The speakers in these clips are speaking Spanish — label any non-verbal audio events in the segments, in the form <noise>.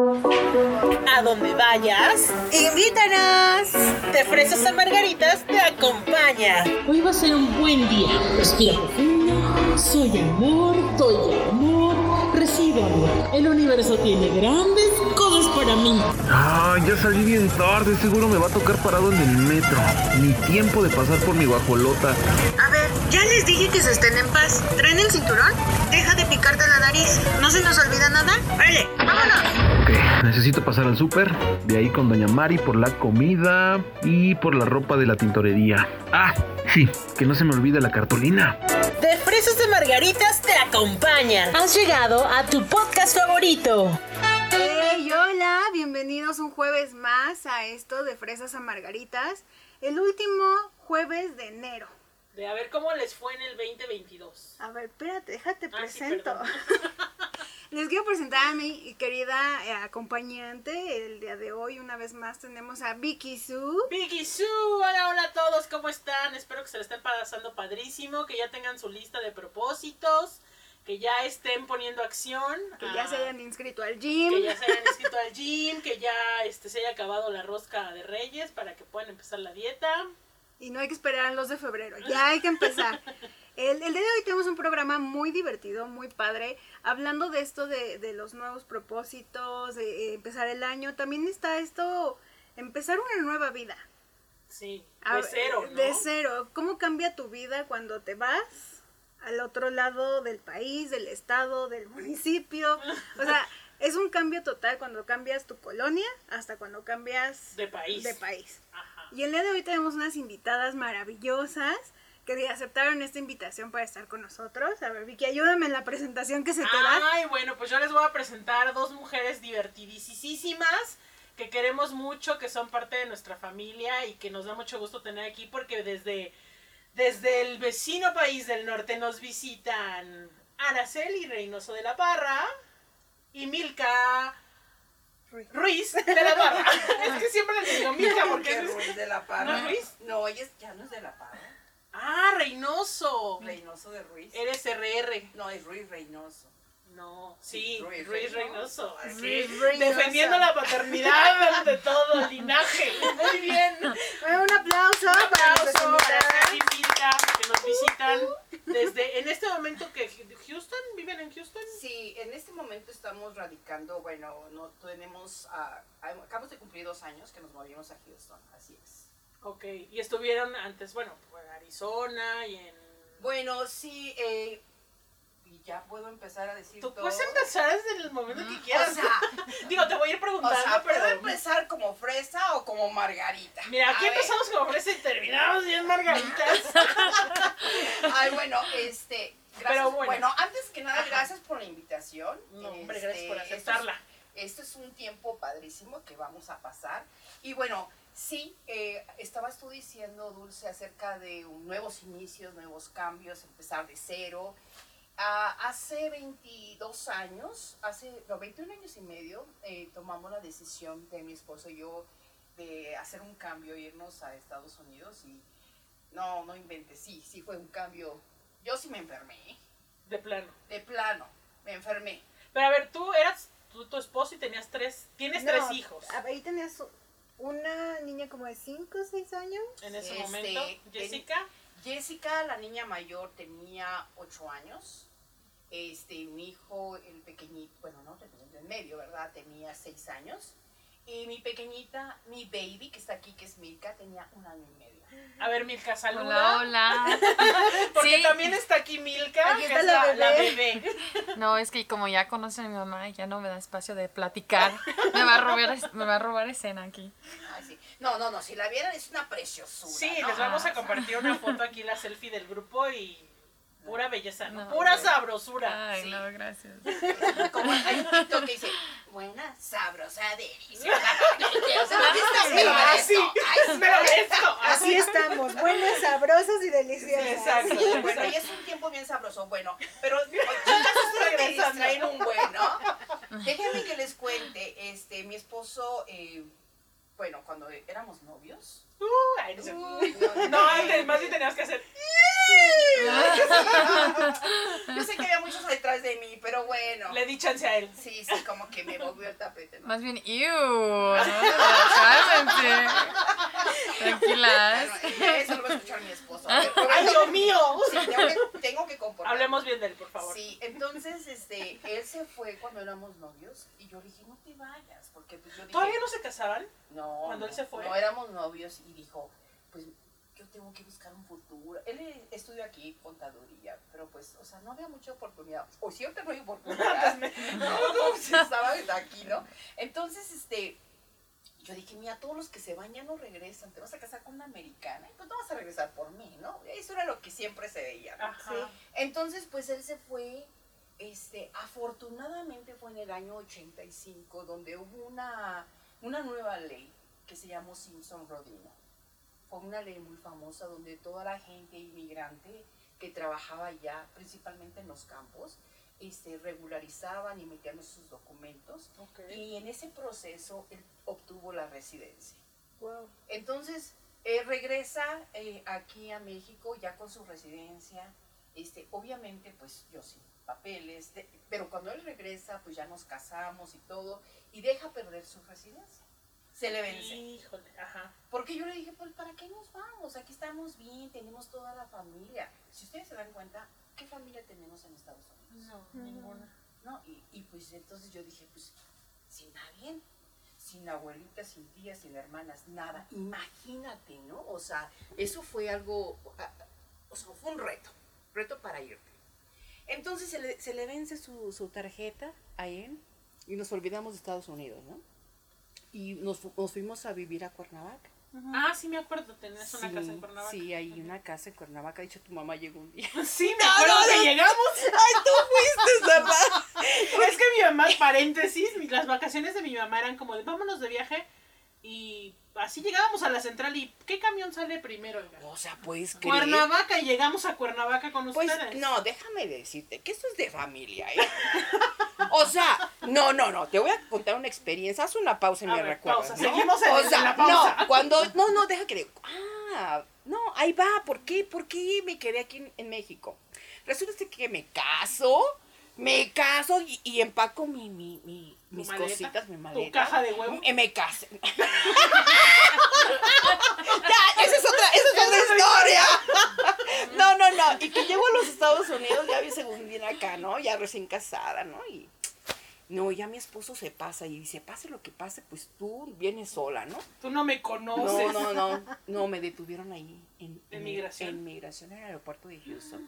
A donde vayas, ¡Invítanos! de fresas a margaritas te acompaña. Hoy va a ser un buen día. Respira profundo. Soy amor, doy amor, recibo amor. El universo tiene grandes cosas para mí. Ah, ya salí bien tarde, seguro me va a tocar parado en el metro. Ni tiempo de pasar por mi guajolota. A ver, ya les dije que se estén en paz. ¿Traen el cinturón? Deja de picarte la nariz. ¿No se nos olvida nada? ¡Vale! ¡Vámonos! Ok, necesito pasar al súper, de ahí con Doña Mari por la comida y por la ropa de la tintorería. Ah, sí, que no se me olvide la cartulina. De fresas a margaritas te acompaña. Has llegado a tu podcast favorito. ¡Hey, hola! Bienvenidos un jueves más a esto de Fresas a Margaritas. El último jueves de enero. De a ver cómo les fue en el 2022. A ver, espérate, déjate Ah, presento. <laughs> Les quiero presentar a mi querida eh, acompañante. El día de hoy, una vez más, tenemos a Vicky Sue. Vicky Su, hola, hola a todos, ¿cómo están? Espero que se le estén pasando padrísimo, que ya tengan su lista de propósitos, que ya estén poniendo acción. Que ya ah, se hayan inscrito al gym. que ya se hayan inscrito al gym, que ya este, se haya acabado la rosca de reyes para que puedan empezar la dieta. Y no hay que esperar al 2 de febrero, ya hay que empezar. El, el día de hoy tenemos un programa muy divertido, muy padre, hablando de esto de, de los nuevos propósitos, de eh, empezar el año. También está esto, empezar una nueva vida. Sí, de cero, ¿no? De cero. ¿Cómo cambia tu vida cuando te vas al otro lado del país, del estado, del municipio? O sea, es un cambio total cuando cambias tu colonia hasta cuando cambias De país. de país. Ajá. Y el día de hoy tenemos unas invitadas maravillosas que aceptaron esta invitación para estar con nosotros. A ver, Vicky, ayúdame en la presentación que se te da. Ay, bueno, pues yo les voy a presentar dos mujeres divertidísimas que queremos mucho, que son parte de nuestra familia y que nos da mucho gusto tener aquí porque desde, desde el vecino país del norte nos visitan Araceli Reynoso de la Parra y Milka Ruiz <laughs> de la Parra. es que siempre les digo Milka porque ¿Qué es... Ruiz de la ¿No Parra? es Ruiz? No, ella es- ya no es de la Parra. Ah, Reynoso. Reynoso de Ruiz. Eres RR. No, es Ruiz Reynoso. No, sí, Ruiz Ruiz, Reynoso. Ruiz Reynoso. Defendiendo la paternidad <laughs> de todo el linaje. Muy bien. Bueno, un aplauso, Un aplauso para y Milka, que nos visitan desde en este momento que Houston, viven en Houston. Sí, en este momento estamos radicando, bueno, no tenemos, ah, acabamos de cumplir dos años que nos movimos a Houston, así es. Ok, y estuvieron antes, bueno, en Arizona y en... Bueno, sí, eh, y ya puedo empezar a decir Tú todo. puedes empezar desde el momento que quieras. O sea, <laughs> Digo, te voy a ir o preguntando, sea, ¿puedo pero... empezar como fresa o como margarita? Mira, aquí A ver. empezamos como fresa y terminamos bien margaritas. <laughs> Ay, bueno, este, gracias. Pero bueno. bueno. antes que nada, gracias por la invitación. No, hombre, Este, gracias por esto es- aceptarla. Esto es un tiempo padrísimo que vamos a pasar. Y bueno, sí, eh, estabas tú diciendo, Dulce, acerca de un- nuevos inicios, nuevos cambios, empezar de cero. Ah, hace 22 años, hace no, 21 años y medio, eh, tomamos la decisión de mi esposo y yo de hacer un cambio, irnos a Estados Unidos y no, no inventes, sí, sí fue un cambio. Yo sí me enfermé. De plano. de plano, me enfermé. Pero a ver, tú eras tú, tu esposo y tenías tres, tienes No, tres hijos Ahí tenías una niña como de 5 o 6 años. en ese Este, momento. ten- Jessica, Jessica, la niña mayor, tenía 8 años. Este, mi hijo, el pequeñito, bueno, no, el medio, ¿verdad? Tenía 6 años. Y mi pequeñita, mi baby, que está aquí, que es Milka, tenía un año y medio. A ver, Milka, saluda. Hola, hola. <laughs> Porque Sí. también está aquí Milka, Aquí que está es la bebé. No, es que como ya conocen a mi mamá, ya no me da espacio de platicar. Me va a robar, me va a robar escena aquí. Ay, sí. No, no, no, si la vieran es una preciosura. Sí, ¿no? les vamos a compartir una foto aquí, la selfie del grupo y pura belleza, ¿no? No. pura sabrosura. Ay, Sí. no, gracias. Como hay un TikTok que dice, buena, sabrosa, deliciosa. <laughs> Me lo Así, merezco. Ay, sí, me lo merezco. Así estamos, buenas, sabrosas y deliciosas. Exacto. Sí, bueno, y es un tiempo bien sabroso. Bueno, pero <laughs> chicas, ustedes un bueno. Déjenme que les cuente, este, mi esposo, eh, bueno, cuando éramos novios. Uh, ay, no, sé. no, no, antes más bien tenías que hacer. <laughs> Yo sé que había muchos detrás de mí, pero bueno. Le di chance a él. Sí, sí, como que me movió el tapete. ¿no? Más bien, ¡ew! ¿no? Tranquilas. Bueno, eso lo va a escuchar mi esposo. Ver, ¡Ay, Dios mío! sí, tengo que, tengo que comportar. Hablemos bien de él, por favor. Sí, entonces, este, él se fue cuando éramos novios y yo le dije, no te vayas, porque pues yo dije, ¿Todavía no se casaban? no, cuando él no, se fue? No éramos novios y dijo, pues yo tengo que buscar un futuro. Él eh, estudió aquí contaduría, pero pues, o sea, no había mucha oportunidad. O siempre no hay oportunidad. <laughs> no, no, estaba aquí, ¿no? Entonces, este, yo dije, mira, todos los que se van ya no regresan, te vas a casar con una americana, y pues no vas a regresar por mí, ¿no? Eso era lo que siempre se veía. ¿no? Ajá. Entonces, pues él se fue, este, afortunadamente fue en el año 85, donde hubo una, una nueva ley que se llamó Simpson-Rodino. Fue una ley muy famosa donde toda la gente inmigrante que trabajaba allá, principalmente en los campos, este, regularizaban y metían sus documentos. Ok. Y en ese proceso él obtuvo la residencia. Wow. Entonces, eh, regresa eh, aquí a México ya con su residencia, este, obviamente pues yo sin papeles, de- pero cuando él regresa pues ya nos casamos y todo, y deja perder su residencia. Se le vence. Híjole, ajá. Porque yo le dije, pues ¿para qué nos vamos? Aquí estamos bien, tenemos toda la familia. Si ustedes se dan cuenta, ¿qué familia tenemos en Estados Unidos? No, ninguna. ¿no? Y, y pues entonces yo dije, pues sin nadie, sin abuelitas, sin tías, sin hermanas, nada. Imagínate, ¿no? O sea, eso fue algo, o sea, fue un reto, reto para irte. Entonces se le, se le vence su, su tarjeta a él y nos olvidamos de Estados Unidos, ¿no? Y nos, fu- nos fuimos a vivir a Cuernavaca. Ah, sí me acuerdo, tenías una casa en Cuernavaca. Sí, hay una casa en Cuernavaca. De hecho, tu mamá llegó un día. <laughs> Sí, me <laughs> acuerdo que llegamos. ¡Ay, tú fuiste, <laughs> ¿verdad? Es que mi mamá, paréntesis, las vacaciones de mi mamá eran como de vámonos de viaje y así llegábamos a la central y ¿qué camión sale primero? oiga? O sea, pues. Cuernavaca y llegamos a Cuernavaca con Pues ustedes. no, déjame decirte que esto es de familia, ¿eh? <laughs> O sea, no, no, no, te voy a contar una experiencia. Haz una pausa y A me ver, recuerdas. pausa. ¿no? Seguimos en- o en sea, la pausa. No, cuando, no, no, deja que diga. Ah, no, ahí va. ¿Por qué? ¿Por qué me quedé aquí en, en México? Resulta que me caso, me caso y, y empaco mi, mi, mi- ¿Tu mis maleta? cositas, mi ¿Tu maleta. caja de huevo? Eh, Me casé. <laughs> ya, esa es otra, esa es otra historia. No, no, no. Y que llego a los Estados Unidos, ya vi según bien acá, ¿no? Ya recién casada, ¿no? Y no, ya mi esposo se pasa y dice, pase lo que pase, pues tú vienes sola, ¿no? Tú no me conoces. No, no, no. No, me detuvieron ahí en, ¿En en- migración? En migración en el aeropuerto de Houston.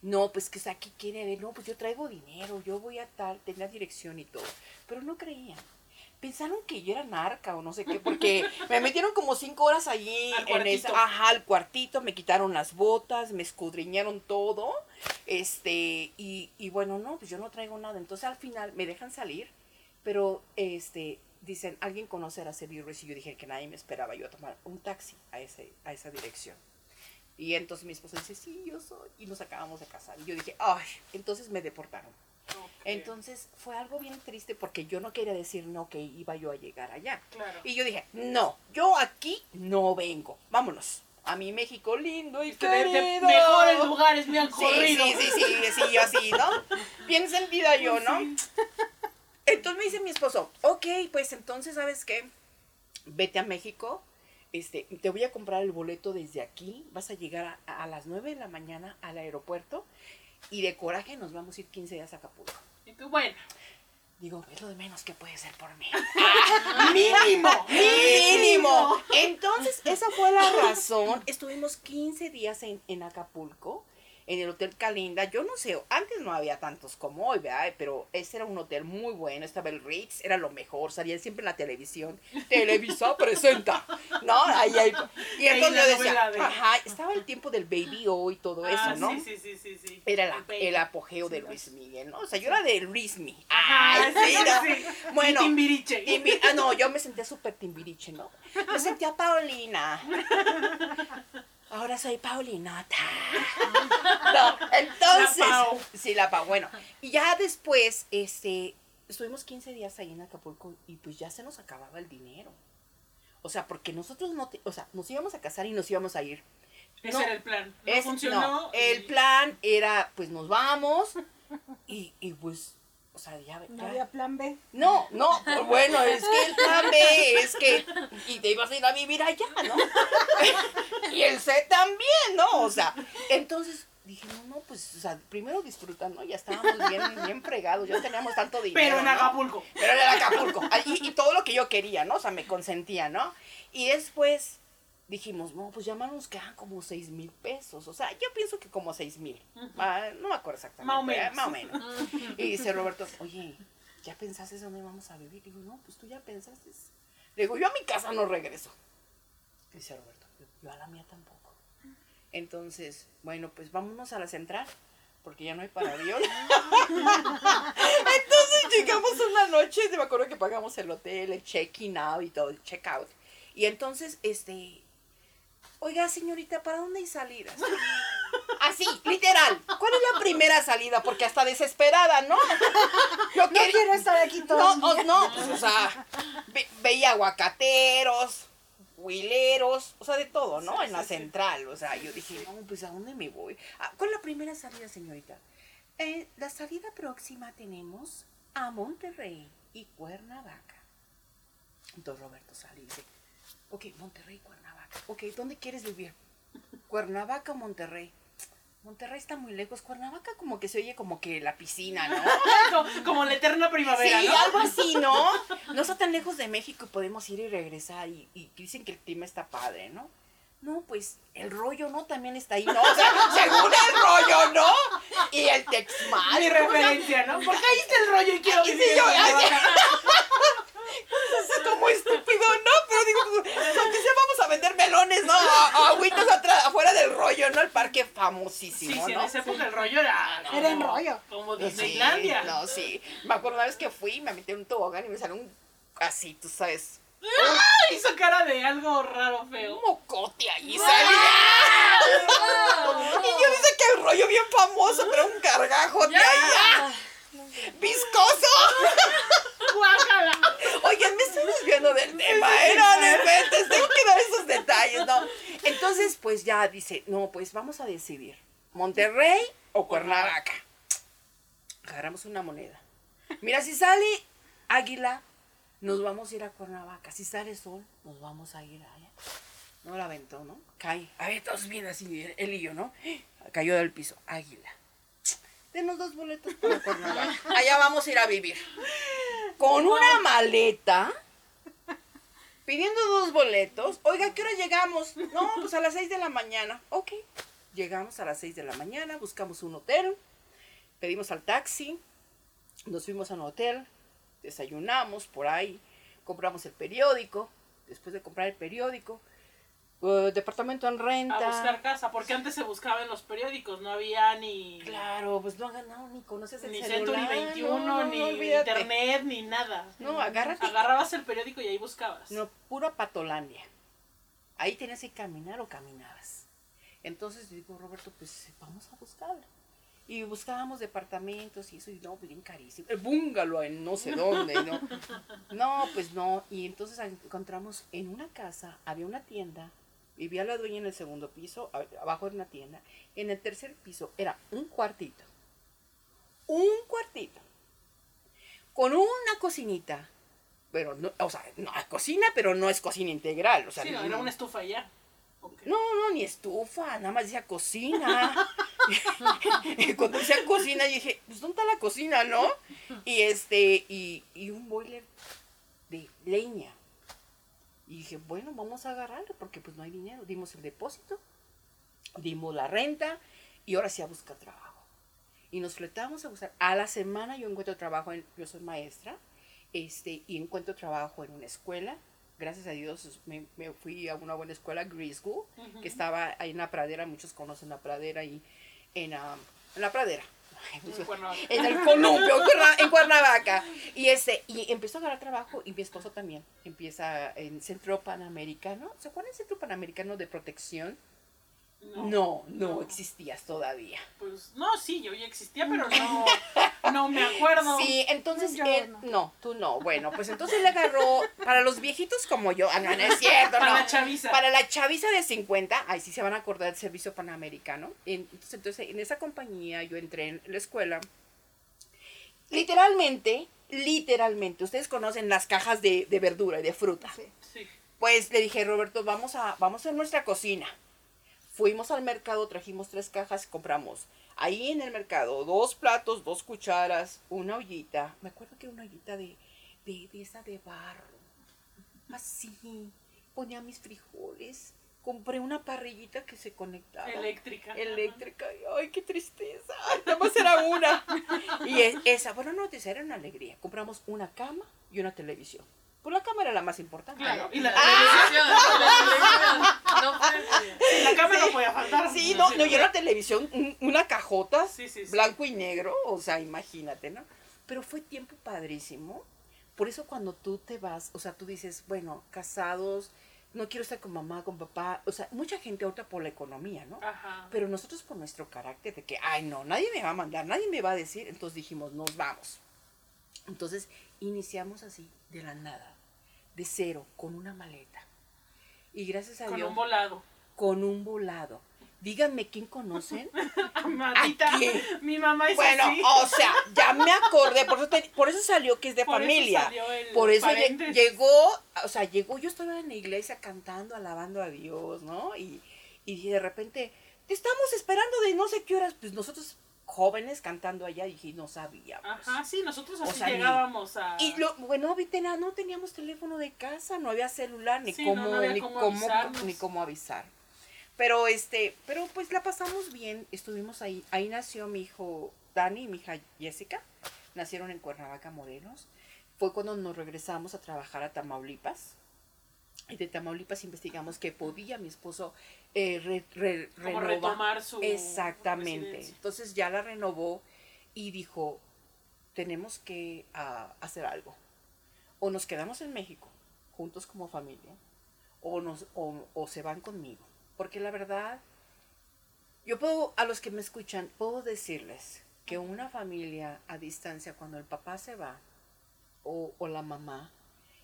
No, pues que ¿qué quiere ver? No, pues yo traigo dinero, yo voy a tal, tenía dirección y todo. Pero no creían. Pensaron que yo era narca o no sé qué, porque <laughs> me metieron como cinco horas allí Al en esa, ajá, al cuartito, me quitaron las botas, me escudriñaron todo, este, y, y bueno, no, pues yo no traigo nada. Entonces al final me dejan salir, pero este, dicen, alguien conoce a Araceli Ruiz, y yo dije que nadie me esperaba, yo a tomar un taxi a, ese, a esa dirección. Y entonces mi esposo dice, sí, yo soy, y nos acabamos de casar. Y yo dije, ay, entonces me deportaron. Entonces fue algo bien triste porque yo no quería decir no que iba yo a llegar allá. Claro. Y yo dije, no, yo aquí no vengo. Vámonos. A mi México lindo y Es que de, de querido. mejores lugares me han Sí, corrido. sí, sí, sí, sí, yo así, ¿no? Bien sentida yo, ¿no? Entonces me dice mi esposo, ok, pues entonces, ¿sabes qué? Vete a México, este, te voy a comprar el boleto desde aquí, vas a llegar a, a las 9 de la mañana al aeropuerto y de coraje nos vamos a ir 15 días a Acapulco. Y tú, bueno, Digo, es lo de menos que puede ser por mí. <laughs> mínimo. Mínimo. Entonces, esa fue la razón. Estuvimos 15 días en, en Acapulco, en el Hotel Calinda. Yo no sé, antes no había tantos como hoy, ¿verdad? Pero ese era un hotel muy bueno. Estaba el Ritz, era lo mejor. Salía siempre en la televisión. Televisa <laughs> presenta. ¿No? Ahí, ahí. Y entonces yo decía, ajá, estaba el tiempo del Baby O y todo eso, Ah, ¿no? Sí, sí, sí, sí. Era la- el apogeo de Luis Miguel, ¿no? O sea, yo era de Luismi. Ajá, Ay, sí, ¿no? Bueno, Y Timbiriche. Timbi- ah, no, yo me sentía súper timbiriche, ¿no? Me sentía Paulina. <laughs> Ahora soy Paulinota. <laughs> No, entonces. La Pau. Sí, la Pau. Bueno, y ya después, este, estuvimos 15 días ahí en Acapulco y pues ya se nos acababa el dinero. O sea, porque nosotros no, te- o sea, nos íbamos a casar y nos íbamos a ir. Ese No. era el plan. No Es- funcionó. no, y- el plan era, pues nos vamos y, y pues, o sea, ya, No ya- había plan B. No, no, pues bueno, es que el plan B es que, y te ibas a ir a vivir allá, ¿no? <laughs> y el C también, ¿no? O sea, entonces dije, no, no, pues, o sea, primero disfrutan, ¿no? Ya estábamos bien, bien fregados, ya teníamos tanto dinero. Pero en ¿no? Acapulco. Pero era Acapulco. Ah, Y, y todo lo que yo quería, ¿no? O sea, me consentía, ¿no? Y después dijimos, no, pues ya nos quedan como seis mil pesos. O sea, yo pienso que como seis mil. Ah, no me acuerdo exactamente. Más o menos. eh, Más o menos. <laughs> Y dice Roberto, oye, ¿ya pensaste dónde vamos a vivir? Digo, no, pues tú ya pensaste. Le digo, yo a mi casa no regreso. Dice Roberto, yo, a la mía tampoco. Entonces, bueno, pues vámonos a la central, porque ya no hay para avión. <laughs> Entonces llegamos una noche, me acuerdo que pagamos el hotel, el check-in out y todo, el check-out. Y entonces, este, oiga señorita, ¿para dónde hay salidas? <laughs> Así, literal. ¿Cuál es la primera salida? Porque hasta desesperada, ¿no? Yo No quiero estar aquí todo no, no, pues, o sea, ve- veía aguacateros, huileros, o sea, de todo, ¿no? en la central, o sea, yo dije, no, pues ¿a dónde me voy? Ah, ¿Cuál es la primera salida, señorita? "Eh, la salida próxima tenemos a Monterrey y Cuernavaca. Entonces Roberto sale y dice, ok, Monterrey y Cuernavaca. Ok, ¿dónde quieres vivir? Cuernavaca o Monterrey. Monterrey está muy lejos. Cuernavaca como que se oye como que la piscina, ¿no? <laughs> Como, como la eterna primavera, Sí, ¿no? algo así, ¿no? No está tan lejos de México y podemos ir y regresar y, y dicen que el clima está padre, ¿no? No, pues el rollo, ¿no? También está ahí, ¿no? O sea, <laughs> según el rollo, ¿no? Y el Texmal. Mi referencia, ¿no? Porque ahí está el rollo y quiero vivir. sí, yo-. <laughs> Es como estúpido, ¿no? Pero digo, pues, aunque sea vamos a vender melones, ¿no? A- agüitas atrás, afuera del rollo, ¿no? El parque Sí, famosísimo, sí, en ¿no? esa época el rollo era. como- Era en rollo. Como Sí, Disneylandia. no, sí. Me acuerdo una vez que fui, me metí en un tobogán y me salió un así, tú sabes, ¡Ah! Hizo cara de algo raro, un feo. mocote ahí salía. Y yo dice que el rollo bien famoso, pero un gargajote ahí. ¡ah! ¡Viscoso! ¡Guácala! Oigan, me estoy desviando del tema, ¿eh? No, esos detalles, ¿no? Entonces, pues ya dice, no, pues vamos a decidir, ¿Monterrey o Cuernavaca? Agarramos una moneda. Mira, si sale águila, nos vamos a ir a Cuernavaca. Si sale sol, nos vamos a ir allá. No la aventó, ¿no? Cae. A ver, todos bien así, él y yo, ¿no? Cayó del piso. Águila. Denos dos boletos para Cuernavaca. Allá vamos a ir a vivir. Con una maleta. Pidiendo dos boletos. Oiga, ¿qué hora llegamos? No, pues a las seis de la mañana. Ok. Llegamos a las seis de la mañana, buscamos un hotel, pedimos al taxi, nos fuimos a un hotel, desayunamos por ahí, compramos el periódico, después de comprar el periódico, departamento en renta. A buscar casa, porque antes se buscaba en los periódicos, no había ni. Claro, pues no han ganado ni conoces el Ni celular. Century 21, no, no, ni no, internet, ni nada. No, agárrate. Agarrabas el periódico y ahí buscabas. No, pura patolandia. Ahí tenías que caminar o caminabas. Entonces digo, Roberto, pues vamos a buscarla. Y buscábamos departamentos y eso, y no, bien carísimo. El bungalow en no sé dónde, ¿no? <laughs> No, pues no. Y entonces encontramos en una casa, había una tienda, vivía la dueña en el segundo piso, abajo era una tienda. En el tercer piso era un cuartito. Un cuartito. Con una cocinita. Pero no, o sea, no, cocina, pero no es cocina integral. O sea, Sí, no, era una estufa ya. No, no, ni estufa, nada más decía cocina. <laughs> Cuando decía cocina, yo dije, pues ¿dónde está la cocina, no? Y este, y, y un boiler de leña. Y dije, bueno, vamos a agarrarlo porque pues no hay dinero. Dimos el depósito, dimos la renta y ahora sí a buscar trabajo. Y nos fletamos a buscar. A la semana yo encuentro trabajo, en, yo soy maestra, este, y encuentro trabajo en una escuela. Gracias a Dios me, me fui a una buena escuela, Green School, que estaba ahí en la pradera, muchos conocen la pradera y en, ah, en la pradera. En Cuernavaca. En el columpio, en Cuerna- en <laughs> Cuernavaca. Y este, y empezó a ganar trabajo y mi esposo también. Empieza en Centro Panamericano. ¿Se acuerdan del Centro Panamericano de Protección? No, no existías todavía. Pues no, sí, yo ya existía, pero no, no me acuerdo. Sí, entonces Yo él, no. no, tú no. Bueno, pues entonces le agarró para los viejitos como yo. Ah, no, no es cierto, Para no. la chaviza. Para la chaviza de 50, ahí sí se van a acordar del servicio panamericano. Entonces, entonces, en esa compañía yo entré en la escuela. Literalmente, literalmente, ustedes conocen las cajas de, de verdura y de fruta. Sí. Sí. Pues le dije, Roberto, vamos a, vamos a nuestra cocina. Fuimos al mercado, trajimos tres cajas, compramos ahí en el mercado dos platos, dos cucharas, una ollita. Me acuerdo que era una ollita de, de, de esa de barro. Así. Ponía mis frijoles. Compré una parrillita que se conectaba. Eléctrica. Eléctrica. y, Ay, qué tristeza. Nada más era una. <laughs> Y es- esa, bueno, no, esa era una alegría. Compramos una cama y una televisión. Pues la cama era la más importante. Claro, y la Ah. televisión. La televisión. <laughs> No podía faltar. Sí, no, no, y era televisión, un- una cajota, blanco y negro, o sea, imagínate, ¿no? Pero fue tiempo padrísimo. Por eso cuando tú te vas, o sea, tú dices, bueno, casados, no quiero estar con mamá, con papá, o sea, mucha gente ahorita por la economía, ¿no? Ajá. Pero nosotros por nuestro carácter de que, ay, no, nadie me va a mandar, nadie me va a decir, entonces dijimos, nos vamos. Entonces iniciamos así, de la nada, de cero, con una maleta. Y gracias a Con Dios, un volado. con un volado. Díganme quién conocen. <laughs> Matita. ¿A quién? Mi mamá es Bueno, así. o sea, ya me acordé, por eso, te- por eso salió que es de Por eso familia. salió el por eso llegó, o sea, llegó, yo estaba en la iglesia cantando, alabando a Dios, ¿no? Y, y de repente, te estamos esperando de no sé qué horas, pues nosotros jóvenes cantando allá, y dije, no sabíamos. Ajá, sí, nosotros O así ni- llegábamos a... Y lo, bueno, viste, no teníamos teléfono de casa, no había celular, ni Sí, no, cómo, no había ni cómo ni cómo avisar. Pero este, pero pues la pasamos bien, estuvimos ahí. Ahí nació mi hijo Dani y mi hija Jessica. Nacieron en Cuernavaca, Morelos. Fue cuando nos regresamos a trabajar a Tamaulipas. Y de Tamaulipas investigamos que podía mi esposo eh, re- re- Como renova- retomar su Exactamente. residencia. Entonces ya la renovó y dijo, tenemos que ah, hacer algo. O nos quedamos en México, juntos como familia, o, nos, o, o se van conmigo. Porque la verdad, yo puedo, a los que me escuchan, puedo decirles que una familia a distancia, cuando el papá se va, o, o la mamá,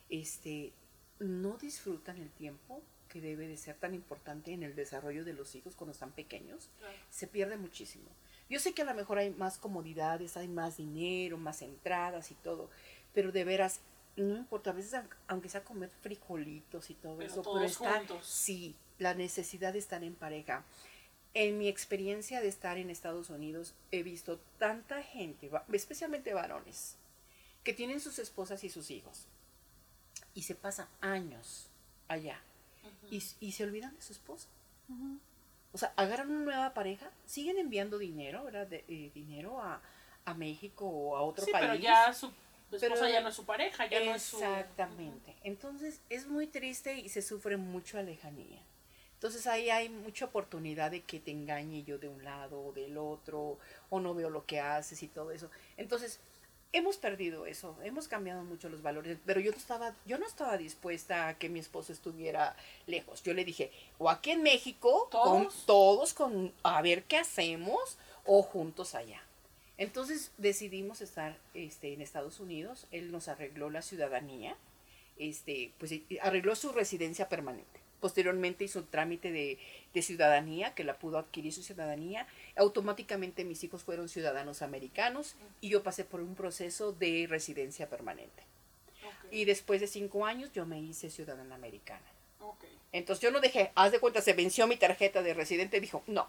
este, no disfrutan el tiempo que debe de ser tan importante en el desarrollo de los hijos cuando están pequeños, Claro. se pierde muchísimo. Yo sé que a lo mejor hay más comodidades, hay más dinero, más entradas y todo, pero de veras, no importa, a veces aunque- sea comer frijolitos y todo Pero eso, todos pero estar, juntos. sí, la necesidad de estar en pareja. En mi experiencia de estar en Estados Unidos, he visto tanta gente, especialmente varones, que tienen sus esposas y sus hijos, y se pasan años allá, y, y se olvidan de su esposa. O sea, agarran una nueva pareja, siguen enviando dinero, ¿verdad? De- eh, dinero a, a México o a otro Sí, país. pero ya su esposa Pero- ya no es su pareja, ya no es su... Exactamente. Entonces es muy triste y se sufre mucho a lejanía. Entonces ahí hay mucha oportunidad de que te engañe yo de un lado o del otro, o no veo lo que haces y todo eso. Entonces, hemos perdido eso, hemos cambiado mucho los valores, pero yo no estaba, yo no estaba dispuesta a que mi esposo estuviera lejos. Yo le dije, o aquí en México, con ¿Todos? todos, con a ver qué hacemos, o juntos allá. Entonces decidimos estar este, en Estados Unidos. Él nos arregló la ciudadanía, este, pues arregló su residencia permanente. Posteriormente hizo el trámite de, de ciudadanía, que la pudo adquirir su ciudadanía. Automáticamente mis hijos fueron ciudadanos americanos y yo pasé por un proceso de residencia permanente. Y después de cinco años yo me hice ciudadana americana. Entonces yo no dejé, haz de cuenta, se venció mi tarjeta de residente, dijo, no,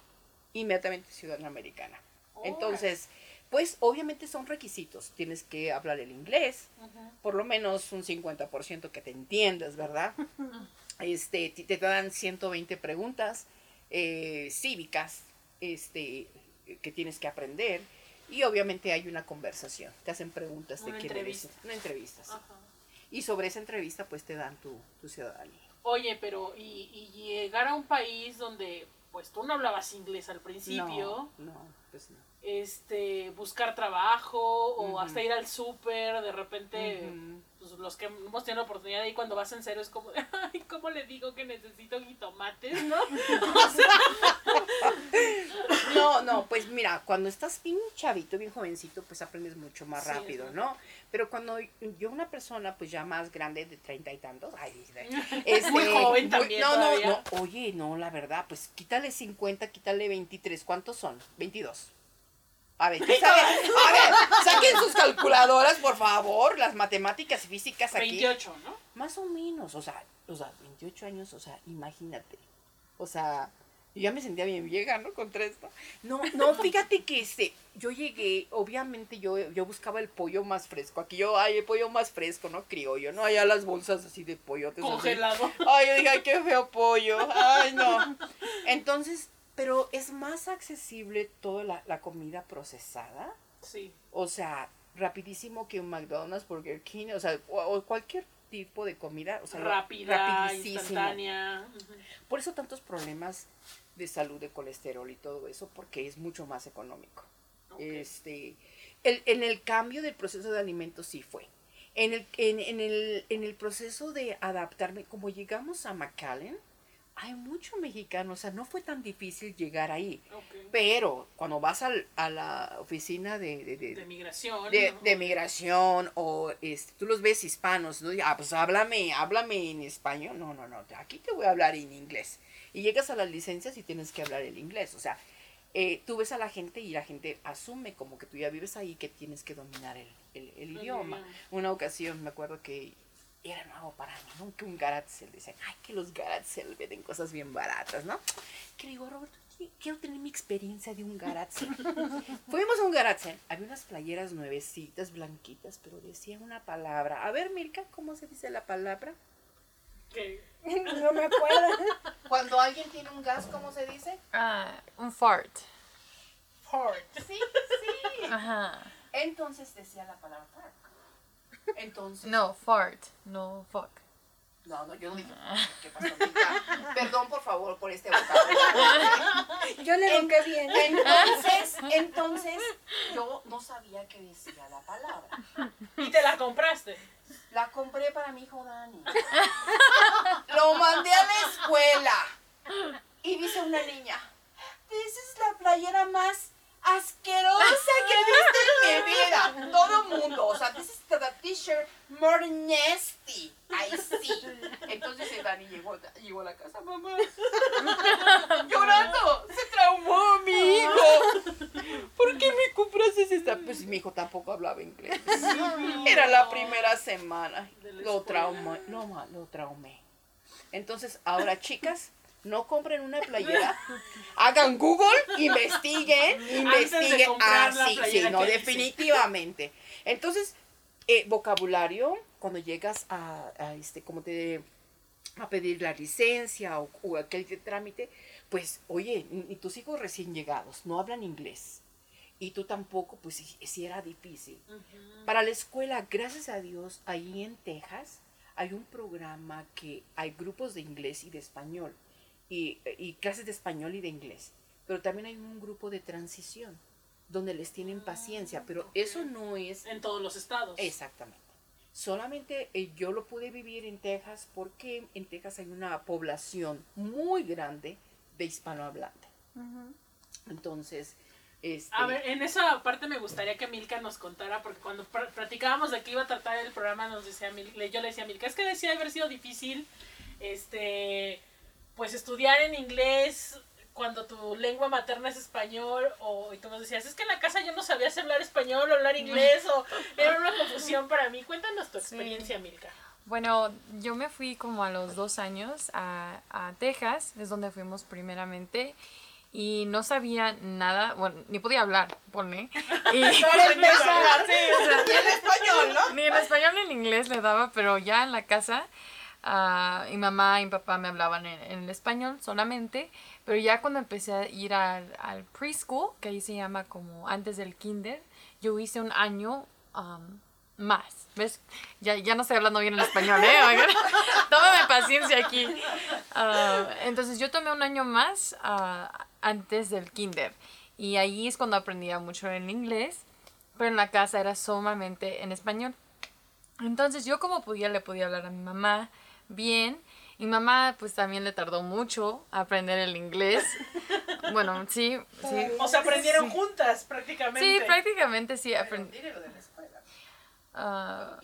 inmediatamente ciudadana americana. Entonces, pues obviamente son requisitos, tienes que hablar el inglés, por lo menos un 50% que te entiendas, ¿verdad? <laughs> Este, te dan 120 preguntas eh, cívicas este, que tienes que aprender y obviamente hay una conversación, te hacen preguntas de Una quién eres. entrevista. Una entrevista, sí. Y sobre esa entrevista pues te dan tu, tu ciudadanía. Oye, pero y, y llegar a un país donde pues tú no hablabas inglés al principio. No, no, pues no. Este, buscar trabajo o hasta ir al súper, de repente, pues los que hemos tenido la oportunidad de ir cuando vas en cero es como, <laughs> ay, ¿cómo le digo que necesito jitomates, no? <laughs> O sea, <laughs> No, no, pues mira, cuando estás bien chavito, bien jovencito, pues aprendes mucho más Sí, rápido, ¿no? Pero cuando yo una persona pues ya más grande de treinta y tantos, ay, <laughs> este, Muy joven también No, todavía. no, no, oye, no, la verdad, pues quítale 50, quítale 23, ¿cuántos son? 22. A ver, ¿qué sabe? <laughs> A ver, saquen sus calculadoras, por favor, las matemáticas y físicas aquí. 28, ¿no? Más o menos, o sea, o sea, 28 años, o sea, imagínate. O sea, yo ya me sentía bien vieja, ¿no? Contra esto. No, no, fíjate que este, yo llegué, obviamente yo, yo buscaba el pollo más fresco. Aquí yo, ay, el pollo más fresco, ¿no? Criollo, ¿no? Allá las bolsas así de pollo. Congelado. Ay, yo dije, ay, qué feo pollo. Ay, no. Entonces, pero es más accesible toda la, la comida procesada. Sí. O sea, rapidísimo que un McDonald's, Burger King, o sea, o, o cualquier tipo de comida, o sea, Rápida, rapidísimo. instantánea. Por eso tantos problemas de salud, de colesterol y todo eso, porque es mucho más económico. Este, el, en el cambio del proceso de alimentos sí fue. En el, en, en el, en el proceso de adaptarme, como llegamos a McAllen, hay mucho mexicano, o sea, no fue tan difícil llegar ahí. Pero cuando vas al- a la oficina de, de- de- De migración. de, ¿no? de migración o este, tú los ves hispanos, ¿no? Ah, pues háblame, háblame en español. No, no, no, aquí te voy a hablar en inglés. Y llegas a las licencias y tienes que hablar el inglés. O sea, eh, tú ves a la gente y la gente asume como que tú ya vives ahí que tienes que dominar el, el- el idioma. Una ocasión me acuerdo que era nuevo para mí, ¿no? Que un Garatzel, decían, ay, que los Garatzel venden cosas bien baratas, ¿no? Que le digo, Roberto, qui- quiero tener mi experiencia de un Garatzel. <laughs> Fuimos a un Garatzel, había unas playeras nuevecitas, blanquitas, pero decía una palabra. A ver, Milka, ¿cómo se dice la palabra? Que- <laughs> No me acuerdo. Cuando alguien tiene un gas, ¿cómo se dice? Ah, un fart. Ford. Sí, sí. Ajá. Entonces decía la palabra fuck. Entonces, No, fart. No, fuck. no, no, yo no dije, ¿qué pasó, Milka? Perdón, por favor, por este vocabulario. Yo le ronqué bien. Entonces, entonces, yo no sabía qué decía la palabra. Y te la compraste. La compré para mi hijo Dani. <laughs> Lo mandé a la escuela. Y dice una niña, esa es la playera más asquerosa que he visto en mi vida. Todo mundo, o sea, this is the t-shirt more nasty. Ay, sí. Entonces el Dani llegó, llegó a la casa, mamá. Llorando. Se traumó mi hijo. ¿Por qué me compraste esta? Pues mi hijo tampoco hablaba inglés. Era la primera semana. Lo traumé. No, ma, lo traumé. Entonces, ahora, chicas, no compren una playera. <laughs> Hagan Google, investiguen, investiguen. comprar Ah, sí, sí, no, definitivamente. Entonces, eh, vocabulario, cuando llegas a, a, este, como te a pedir la licencia o, o aquel trámite, pues, oye, y tus hijos recién llegados no hablan inglés. Y tú tampoco, pues sí era difícil. Para la escuela, gracias a Dios, ahí en Texas hay un programa que hay grupos de inglés y de español, y, y clases de español y de inglés, pero también hay un grupo de transición, donde les tienen paciencia, pero eso no es En todos los estados. exactamente. Solamente eh, yo lo pude vivir en Texas porque en Texas hay una población muy grande de hispanohablante. Entonces, este, A ver, en esa parte me gustaría que Milka nos contara, porque cuando pr- platicábamos de qué iba a tratar el programa, nos decía Mil- le- yo le decía a Milka, es que decía haber sido difícil, este, pues estudiar en inglés cuando tu lengua materna es español, o y tú nos decías, es que en la casa yo no sabía si hablar español o hablar inglés, o <laughs> era una confusión para mí. Cuéntanos tu experiencia, Milka. Bueno, yo me fui como a los dos años a, a Texas, es donde fuimos primeramente, y no sabía nada, bueno, ni podía habar, pone. Y, Para empezar, y en español, ¿no? ni en español ni en inglés le daba, pero ya en la casa, ah, mi mamá y mi papá me hablaban en, en el español solamente, pero ya cuando empecé a ir al, al preschool, que ahí se llama como antes del kinder, yo hice un año um, más. ¿Ves? Ya, ya no estoy hablando bien el español, ¿eh? <laughs> Oigan, <laughs> Tómame paciencia aquí. Ah, entonces yo tomé un año más ah, antes del kinder. Y ahí es cuando aprendía mucho en inglés. Pero en la casa era sumamente en español. Entonces yo como podía le podía hablar a mi mamá bien. Y mamá pues también le tardó mucho a aprender el inglés. <laughs> Bueno, sí, sí. O sea, aprendieron juntas prácticamente. Sí, prácticamente sí. escuela. ah.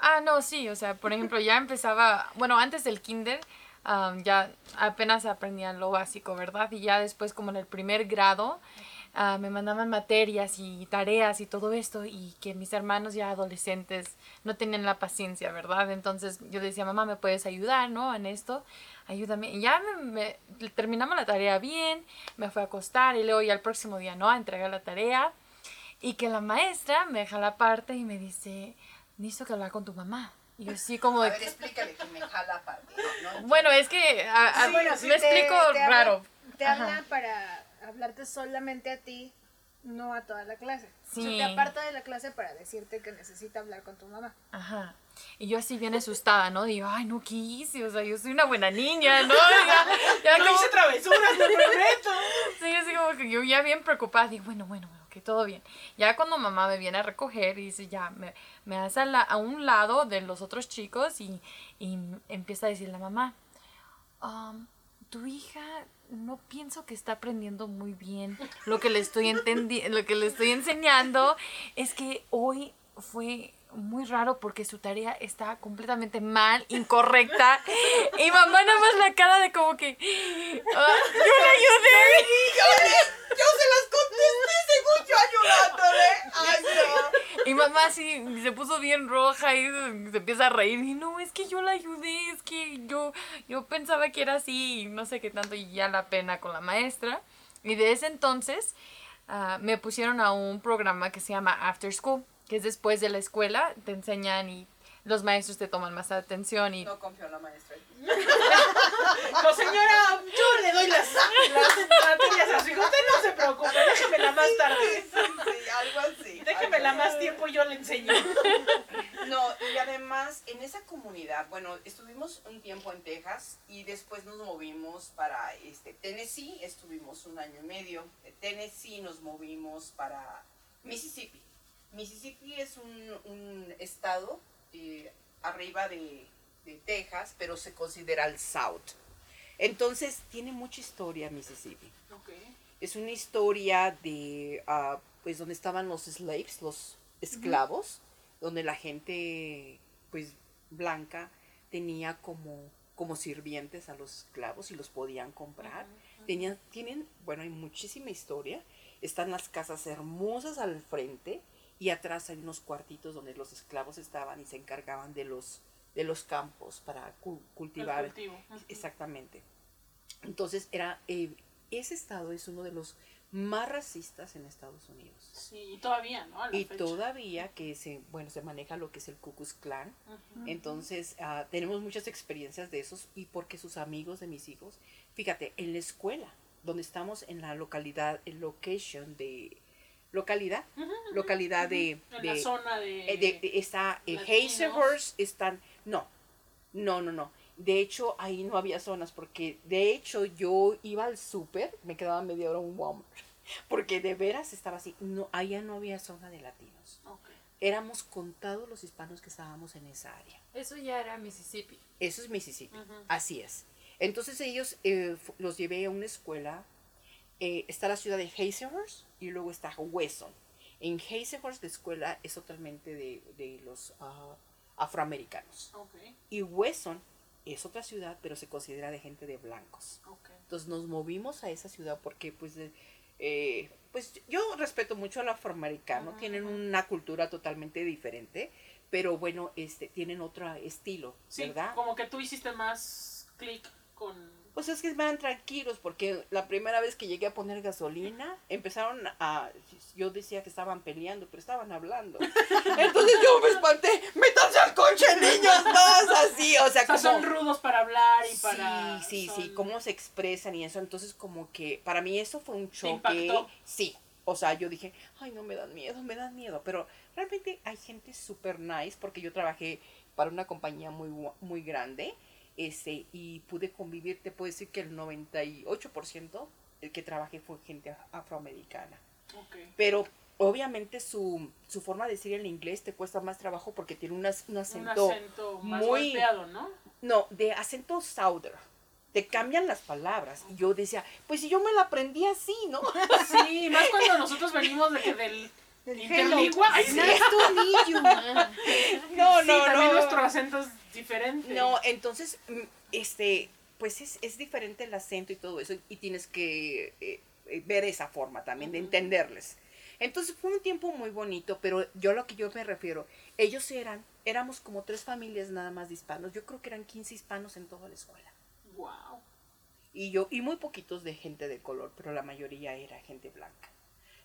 Ah, no, sí, o sea, por ejemplo, ya empezaba, bueno, antes del kinder, am, ya apenas aprendía lo básico, ¿verdad? Y ya después, como en el primer grado, ah, me mandaban materias y tareas y todo esto, y que mis hermanos ya adolescentes no tenían la paciencia, ¿verdad? Entonces yo decía, mamá, ¿me puedes ayudar, no? En esto, ayúdame. Y ya me, me- terminamos la tarea bien, me fui a acostar y luego ya el próximo día, ¿no? A entregar la tarea. Y que la maestra me deja la parte y me dice, necesito que hablar con tu mamá. Y yo sí como A ver, explícale que me jala aparte. No, no, Bueno, es que a- a- Ah, bueno, sí, me te- explico te habla- raro. Te Ajá. habla para hablarte solamente a ti, no a toda la clase. O sea, Sí. te aparta de la clase para decirte que necesita hablar con tu mamá. Ajá. Y yo así bien asustada, ¿no? Digo, ay, no quise, o sea, yo soy una buena niña, ¿no? <laughs> Ya, ya No como- hice travesuras, te prometo. <laughs> Sí, así como que yo ya bien preocupada, digo, bueno, bueno, bueno, que todo bien. Ya cuando mamá me viene a recoger y dice, ya, me, me hace a, la- a un lado de los otros chicos y, y empieza a decir la mamá, "Um, tu hija no pienso que está aprendiendo muy bien lo que le estoy entendi <laughs> lo que le estoy enseñando es que hoy fue muy raro porque su tarea está completamente mal, incorrecta. Y mamá nada más la cara de como que "Ah, yo le ayudé. Yo se las contesté según yo ayudándole. Mamá así se puso bien roja y se empieza a reír. Y no, es que yo la ayudé, es que yo, yo pensaba que era así y no sé qué tanto. Y ya la pena con la maestra. Y de ese entonces ah, me pusieron a un programa que se llama After School, que es después de la escuela, te enseñan y los maestros te toman más atención y No confío en la maestra. <laughs> No, señora, yo le doy las, las materias a su hijo. Usted no se preocupe, déjemela más tarde. Sí, algo así. Déjemela algo más así. tiempo y yo le enseño. No, y además en esa comunidad, bueno, estuvimos un tiempo en Texas y después nos movimos para este Tennessee, estuvimos un año y medio. De Tennessee nos movimos para Mississippi. Mississippi es un, un estado eh, arriba de, de Texas, pero se considera el South. Entonces tiene mucha historia Mississippi. Es una historia de, ah, pues, donde estaban los slaves, los esclavos, donde la gente, pues, blanca tenía como, como sirvientes a los esclavos y los podían comprar. Tenían, tienen, bueno, hay muchísima historia. Están las casas hermosas al frente y atrás hay unos cuartitos donde los esclavos estaban y se encargaban de los, de los campos para cu- cultivar. El cultivo. Exactamente. Entonces era eh, ese estado es uno de los más racistas en Estados Unidos. Sí, y todavía, ¿no? Y fecha. todavía que se, bueno, se maneja lo que es el Ku Klux Klan. Ujú. Entonces, ah, tenemos muchas experiencias de esos y porque sus amigos de mis hijos, fíjate, en la escuela, donde estamos en la localidad, en location de, localidad, localidad de, En la de- zona de... eh, de- de- está latinos. Hazlehurst, están, no, no, no, no. De hecho, ahí no había zonas, porque de hecho yo iba al súper, me quedaba media hora un Walmart, <laughs> porque de veras estaba así, no, allá no había zona de latinos. Ok. Éramos contados los hispanos que estábamos en esa área. eso ya era Mississippi. Eso es Mississippi, Ujú. así es. Entonces ellos eh, los llevé a una escuela, eh, está la ciudad de Hazlehurst y luego está Wesson. En Hazlehurst la escuela es totalmente de, de los ah, afroamericanos. Ok, Y Wesson es otra ciudad, pero se considera de gente de blancos. ok. Entonces nos movimos a esa ciudad porque pues, de- eh, pues yo respeto mucho al afroamericano, Ajá, tienen ajá. una cultura totalmente diferente, pero bueno, este, tienen otro estilo, Sí, ¿verdad? como que tú hiciste más clic con... Pues es que van tranquilos porque la primera vez que llegué a poner gasolina empezaron a... Yo decía que estaban peleando, pero estaban hablando. <laughs> Entonces yo me espanté, métanse al coche, niños, más así, o sea, O sea, son como... rudos para hablar y para... Sí, sí, sí, son- cómo se expresan y eso. Entonces, como que para mí eso fue un ¿Te choque. Sí, o sea, yo dije, ay, no me dan miedo, me dan miedo, pero realmente hay gente súper nice porque yo trabajé para una compañía muy, muy grande este, y pude convivir, te puedo decir que el 98% el que trabajé fue gente afroamericana. Pero obviamente su, su forma de decir el inglés te cuesta más trabajo porque tiene un, un Un acento, acento más muy- golpeado, ¿no? no, de acento southern. Te cambian las palabras. Y yo decía, pues si yo me la aprendí así, ¿no? Sí, más cuando nosotros venimos de que Del interlingua. sí. Meet you. <laughs> No, Sí, no, también no. nuestro acento es diferente. No, entonces, mm, este, pues es, es diferente el acento y todo eso, y tienes que eh, eh, ver esa forma también de entenderles. Entonces fue un tiempo muy bonito, pero yo lo que yo me refiero, ellos eran, éramos como tres familias nada más de hispanos, yo creo que eran 15 hispanos en toda la escuela. Wow. Y yo, y muy poquitos de gente de color, pero la mayoría era gente blanca.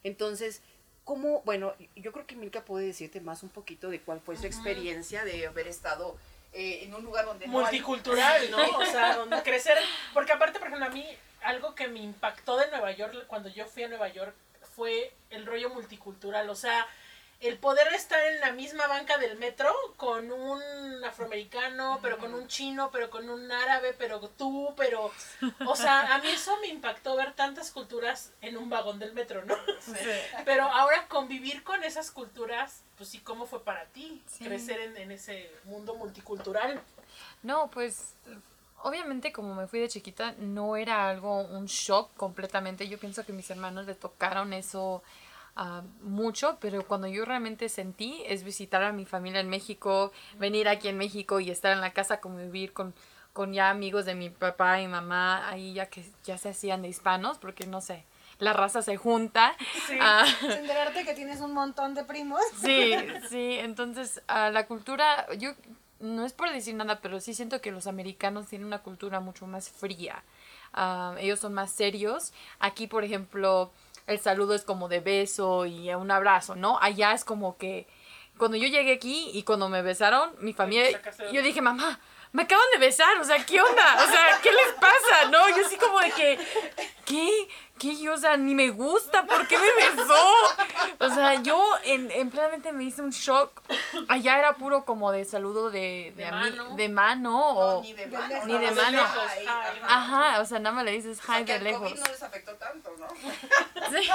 Entonces, ¿cómo? Bueno, yo creo que Milka puede decirte más un poquito de cuál fue su experiencia de haber estado eh, en un lugar donde no hay- multicultural, ¿no? O sea, donde crecer. Porque aparte, por ejemplo, a mí, algo que me impactó de Nueva York cuando yo fui a Nueva York fue el rollo multicultural. O sea, el poder estar en la misma banca del metro con un afroamericano, pero con un chino, pero con un árabe, pero tú, pero. O sea, a mí eso me impactó ver tantas culturas en un vagón del metro, ¿no? <laughs> Pero ahora convivir con esas culturas, pues sí, ¿cómo fue para ti? Sí. Crecer en, en ese mundo multicultural. No, pues obviamente como me fui de chiquita no era algo, un shock completamente. Yo pienso que mis hermanos le tocaron eso ah, mucho, pero cuando yo realmente sentí es visitar a mi familia en México, venir aquí en México y estar en la casa, convivir con, con ya amigos de mi papá y mamá, ahí ya que ya se hacían de hispanos, porque no sé, la raza se junta. Sí. Ah, Enterarte que tienes un montón de primos. Sí, sí, entonces ah, la cultura, yo no es por decir nada, pero sí siento que los americanos tienen una cultura mucho más fría. Ah, ellos son más serios. Aquí, por ejemplo, el saludo es como de beso y un abrazo, ¿no? Allá es como que cuando yo llegué aquí y cuando me besaron, mi familia, yo dije, mamá, me acaban de besar, o sea, ¿qué onda? O sea, ¿qué les pasa? No, yo así como de que, ¿qué? ¿Qué? Yo, o sea, ni me gusta, ¿por qué me besó? O sea, yo en, en plenamente me hice un shock. Allá era puro como de saludo de, de, mano. de mano No, o... ni de mano. lejos. Ni de no, mano. lejos, Ay, ajá. Ajá, o sea, nada más le dices O sea, hi que de lejos. COVID no les afectó tanto, ¿no? Sí.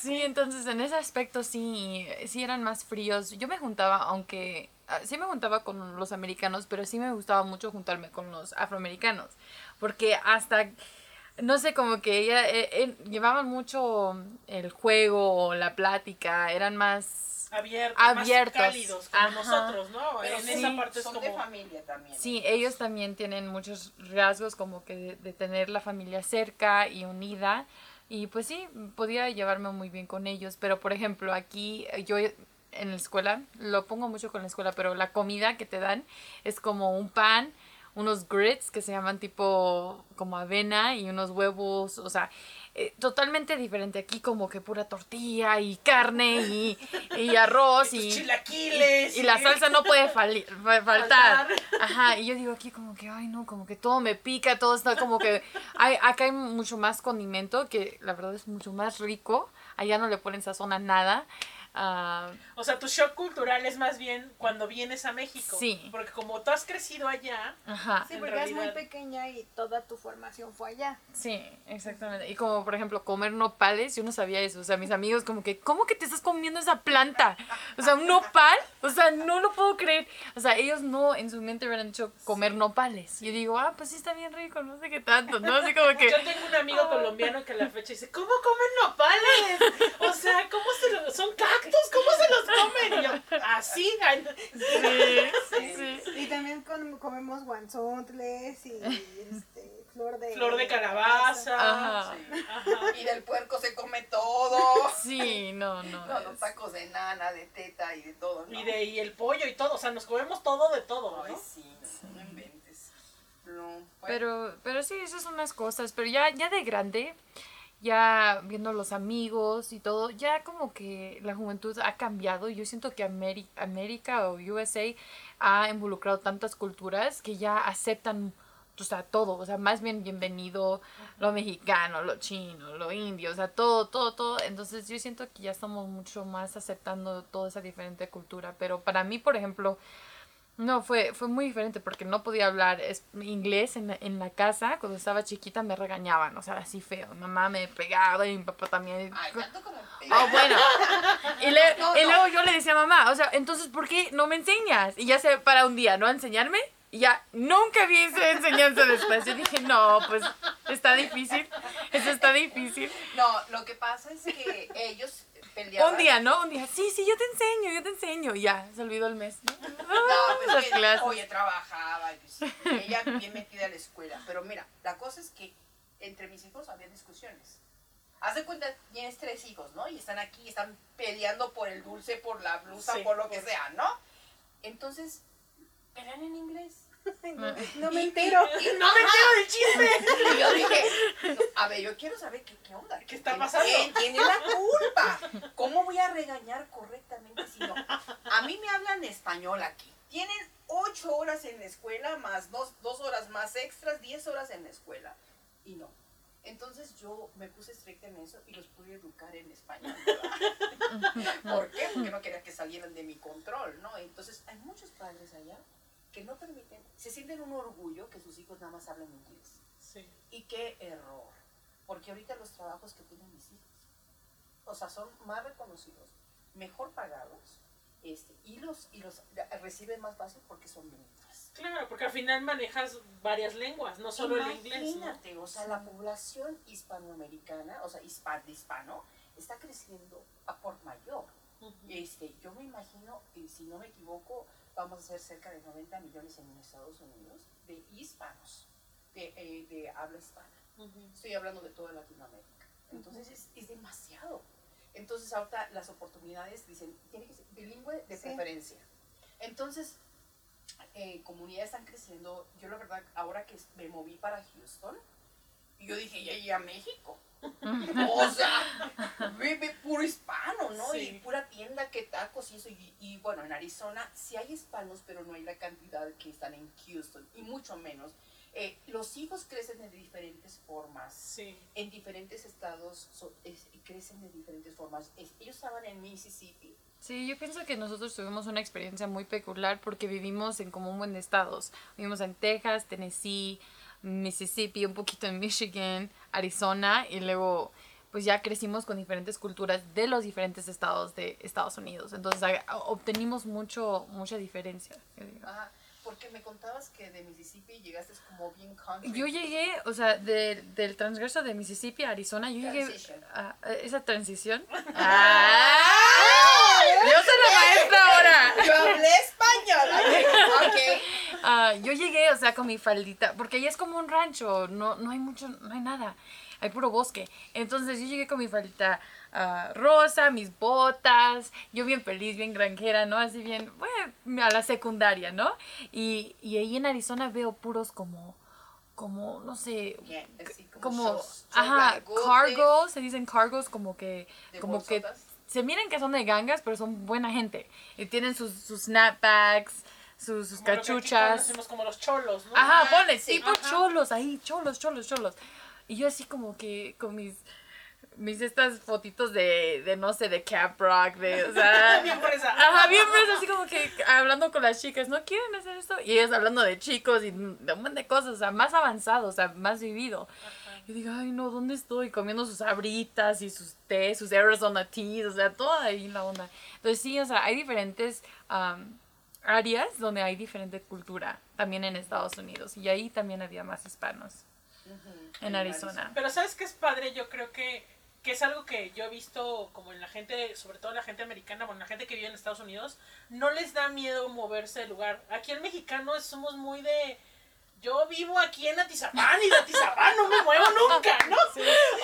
Sí, entonces en ese aspecto sí, sí eran más fríos. Yo me juntaba, aunque ah, sí me juntaba con los americanos, pero sí me gustaba mucho juntarme con los afroamericanos, porque hasta, no sé, como que ella, eh, eh, llevaban mucho el juego o la plática, eran más... abiertos, Abiertos. más cálidos, como Ajá. nosotros, ¿no? Pero en sí, esa parte es son como... de familia también. Sí, ellos también tienen muchos rasgos como que de, de tener la familia cerca y unida. Y pues sí, podía llevarme muy bien con ellos. Pero por ejemplo, aquí yo en la escuela, lo pongo mucho con la escuela, pero la comida que te dan es como un pan, unos grits que se llaman tipo como avena y unos huevos, o sea, eh, totalmente diferente. Aquí como que pura tortilla y carne y, y arroz <laughs> y... chilaquiles. Y, y la salsa no puede fali- fa- <laughs> faltar. Faltar. Ajá, y yo digo aquí como que, ay no, como que todo me pica, todo está como que... <laughs> Hay, acá hay mucho más condimento, que la verdad es mucho más rico. Allá no le ponen sazón a nada. Ah, O sea, tu shock cultural es más bien cuando vienes a México. Sí. Porque como tú has crecido allá, ajá, Sí, porque es muy realidad. pequeña y toda tu formación fue allá. sí, exactamente. Y como, por ejemplo, comer nopales, yo no sabía eso. O sea, mis amigos como que, ¿cómo que te estás comiendo esa planta? O sea, un nopal, o sea, no lo puedo creer. O sea, ellos no en su mente hubieran dicho comer nopales. Y yo digo, ah, pues sí está bien rico, no sé qué tanto, ¿no? Así como que... yo tengo un amigo colombiano que a la fecha dice, ¿cómo comen nopales? O sea, ¿cómo se los... son cactus? ¿Cómo se los comen? Y yo, así. ay, Sí, sí. Y también con- comemos guanzontles y este, flor de... Flor de calabaza. Ajá. Ajá. Y del puerco se come todo. Sí, no, no. No, los tacos de nana, de teta y de todo, ¿no? Y, de, y el pollo y todo. O sea, nos comemos todo de todo, Ay, ¿no? sí, no, no inventes. No, bueno, Pero, pero sí, esas son las cosas. Pero ya, ya de grande, ya viendo los amigos y todo, ya como que la juventud ha cambiado. Yo siento que Ameri- América o USA ha involucrado tantas culturas que ya aceptan o sea, todo, o sea, más bien bienvenido lo mexicano, lo chino, lo indio, o sea, todo, todo, todo. Entonces yo siento que ya estamos mucho más aceptando toda esa diferente cultura. Pero para mí, por ejemplo, no, fue, fue muy diferente porque no podía hablar es- inglés en, la- en la casa. Cuando estaba chiquita me regañaban, o sea, así feo. Mi mamá me pegaba y mi papá también. Ay, tanto como... Oh, bueno. <laughs> Y, le- No, y luego yo le decía a mamá, o sea, entonces, ¿por qué no me enseñas? Y ya se para un día, ¿no? A enseñarme. Y ya nunca vi esa enseñanza después. Yo dije, no, pues está difícil. Eso está difícil. No, lo que pasa es que ellos Un día, ¿no? Un día, sí, sí, yo te enseño, yo te enseño. Y ya, se olvidó el mes. ¿no? <laughs> No, pues <laughs> que, oye, trabajaba, y pues, ella bien metida a la escuela. Pero mira, la cosa es que entre mis hijos había discusiones. Haz de cuenta, tienes tres hijos, ¿no? Y están aquí, están peleando por el dulce, por la blusa, Sí. por lo que sea, ¿no? Entonces, pelean en inglés. No me entero. <laughs> Y No me entero del chisme. <laughs> y yo dije, no, a ver, yo quiero saber qué, qué onda. ¿Qué está ¿Quién- pasando? ¿Quién tiene la culpa? ¿Cómo voy a regañar correctamente si no? A mí me hablan español aquí. Tienen ocho horas en la escuela, más dos, dos horas más extras, diez horas en la escuela. Y no. Entonces yo me puse estricta en eso y los pude educar en español. <laughs> ¿Por qué? Porque no quería que salieran de mi control, ¿no? Entonces hay muchos padres allá que no permiten, se sienten un orgullo que sus hijos nada más hablen inglés. Sí. Y qué error. Porque ahorita los trabajos que tienen mis hijos, o sea, son más reconocidos, mejor pagados, este, y los, y los reciben más fácil porque son bilingües. Claro, porque al final manejas varias lenguas, no solo el inglés. ¿no? Imagínate, o sea, la población hispanoamericana, o sea, hispan, hispano, está creciendo a por mayor. Ujú. Este, yo me imagino, si no me equivoco, vamos a ser cerca de 90 millones en Estados Unidos de hispanos, de, eh, de habla hispana. Estoy hablando de toda Latinoamérica. Entonces es, es demasiado. Entonces ahorita las oportunidades dicen, tiene que ser bilingüe de Sí. preferencia. Entonces, eh, comunidades están creciendo. Yo la verdad, ahora que me moví para Houston, yo dije, ya llegué a México. O sea, vive puro hispano, ¿no? Sí. Y pura tienda que tacos y eso. Y, y, bueno, en Arizona sí hay hispanos, pero no hay la cantidad que están en Houston, y mucho menos. Eh, los hijos crecen de diferentes formas Sí. en diferentes estados so- es- crecen de diferentes formas. Es- ellos estaban en Mississippi. Sí, yo pienso que nosotros tuvimos una experiencia muy peculiar porque vivimos en como un buen de estados. Vivimos en Texas, Tennessee, Mississippi, un poquito en Michigan, Arizona y luego pues ya crecimos con diferentes culturas de los diferentes estados de Estados Unidos. Entonces obtenimos mucho, mucha diferencia. Porque me contabas que de Mississippi llegaste como bien country. Yo llegué, o sea, de- del transgreso de Mississippi a Arizona, yo llegué a, a esa transición. <laughs> ¡Ah! Yo soy la maestra ahora. Yo hablé español. Ok. <laughs> Ah, yo llegué, o sea, con mi faldita, porque ahí es como un rancho, no, no hay mucho, no hay nada, hay puro bosque. Entonces yo llegué con mi faldita ah, rosa, mis botas, yo bien feliz, bien granjera, ¿no? Así bien, bueno, a la secundaria, ¿no? Y, y ahí en Arizona veo puros como, como, no sé, así como como, shows- shows ajá, cargos, se dicen cargos como que, como que se miran que son de gangas, pero son buena gente. Y tienen sus, sus snapbacks, sus, sus Como lo que aquí cachuchas. conocemos como los cholos, ¿no? Ajá, Ajá, ponle, sí, tipo ajá. cholos ahí, cholos, cholos, cholos. Y yo así como que con mis, mis estas fotitos de, de no sé, de Cap Rock, de, o sea... <laughs> Bien fresa. Ajá, bien fresa, así como que hablando con las chicas, ¿no quieren hacer esto? Y ellas hablando de chicos y de un montón de cosas, o sea, más avanzado, o sea, más vivido. Y digo, ay, no, ¿dónde estoy? Comiendo sus abritas y sus té, sus Arizona teas, o sea, todo ahí la onda. Entonces, sí, o sea, hay diferentes am, áreas donde hay diferente cultura, también en Estados Unidos. Y ahí también había más hispanos, en Arizona. Pero ¿sabes qué es padre? Yo creo que, que es algo que yo he visto como en la gente, sobre todo la gente americana, bueno, la gente que vive en Estados Unidos, no les da miedo moverse de lugar. Aquí el mexicano somos muy de... Yo vivo aquí en Atizapán y de Atizapán no me muevo nunca, ¿no?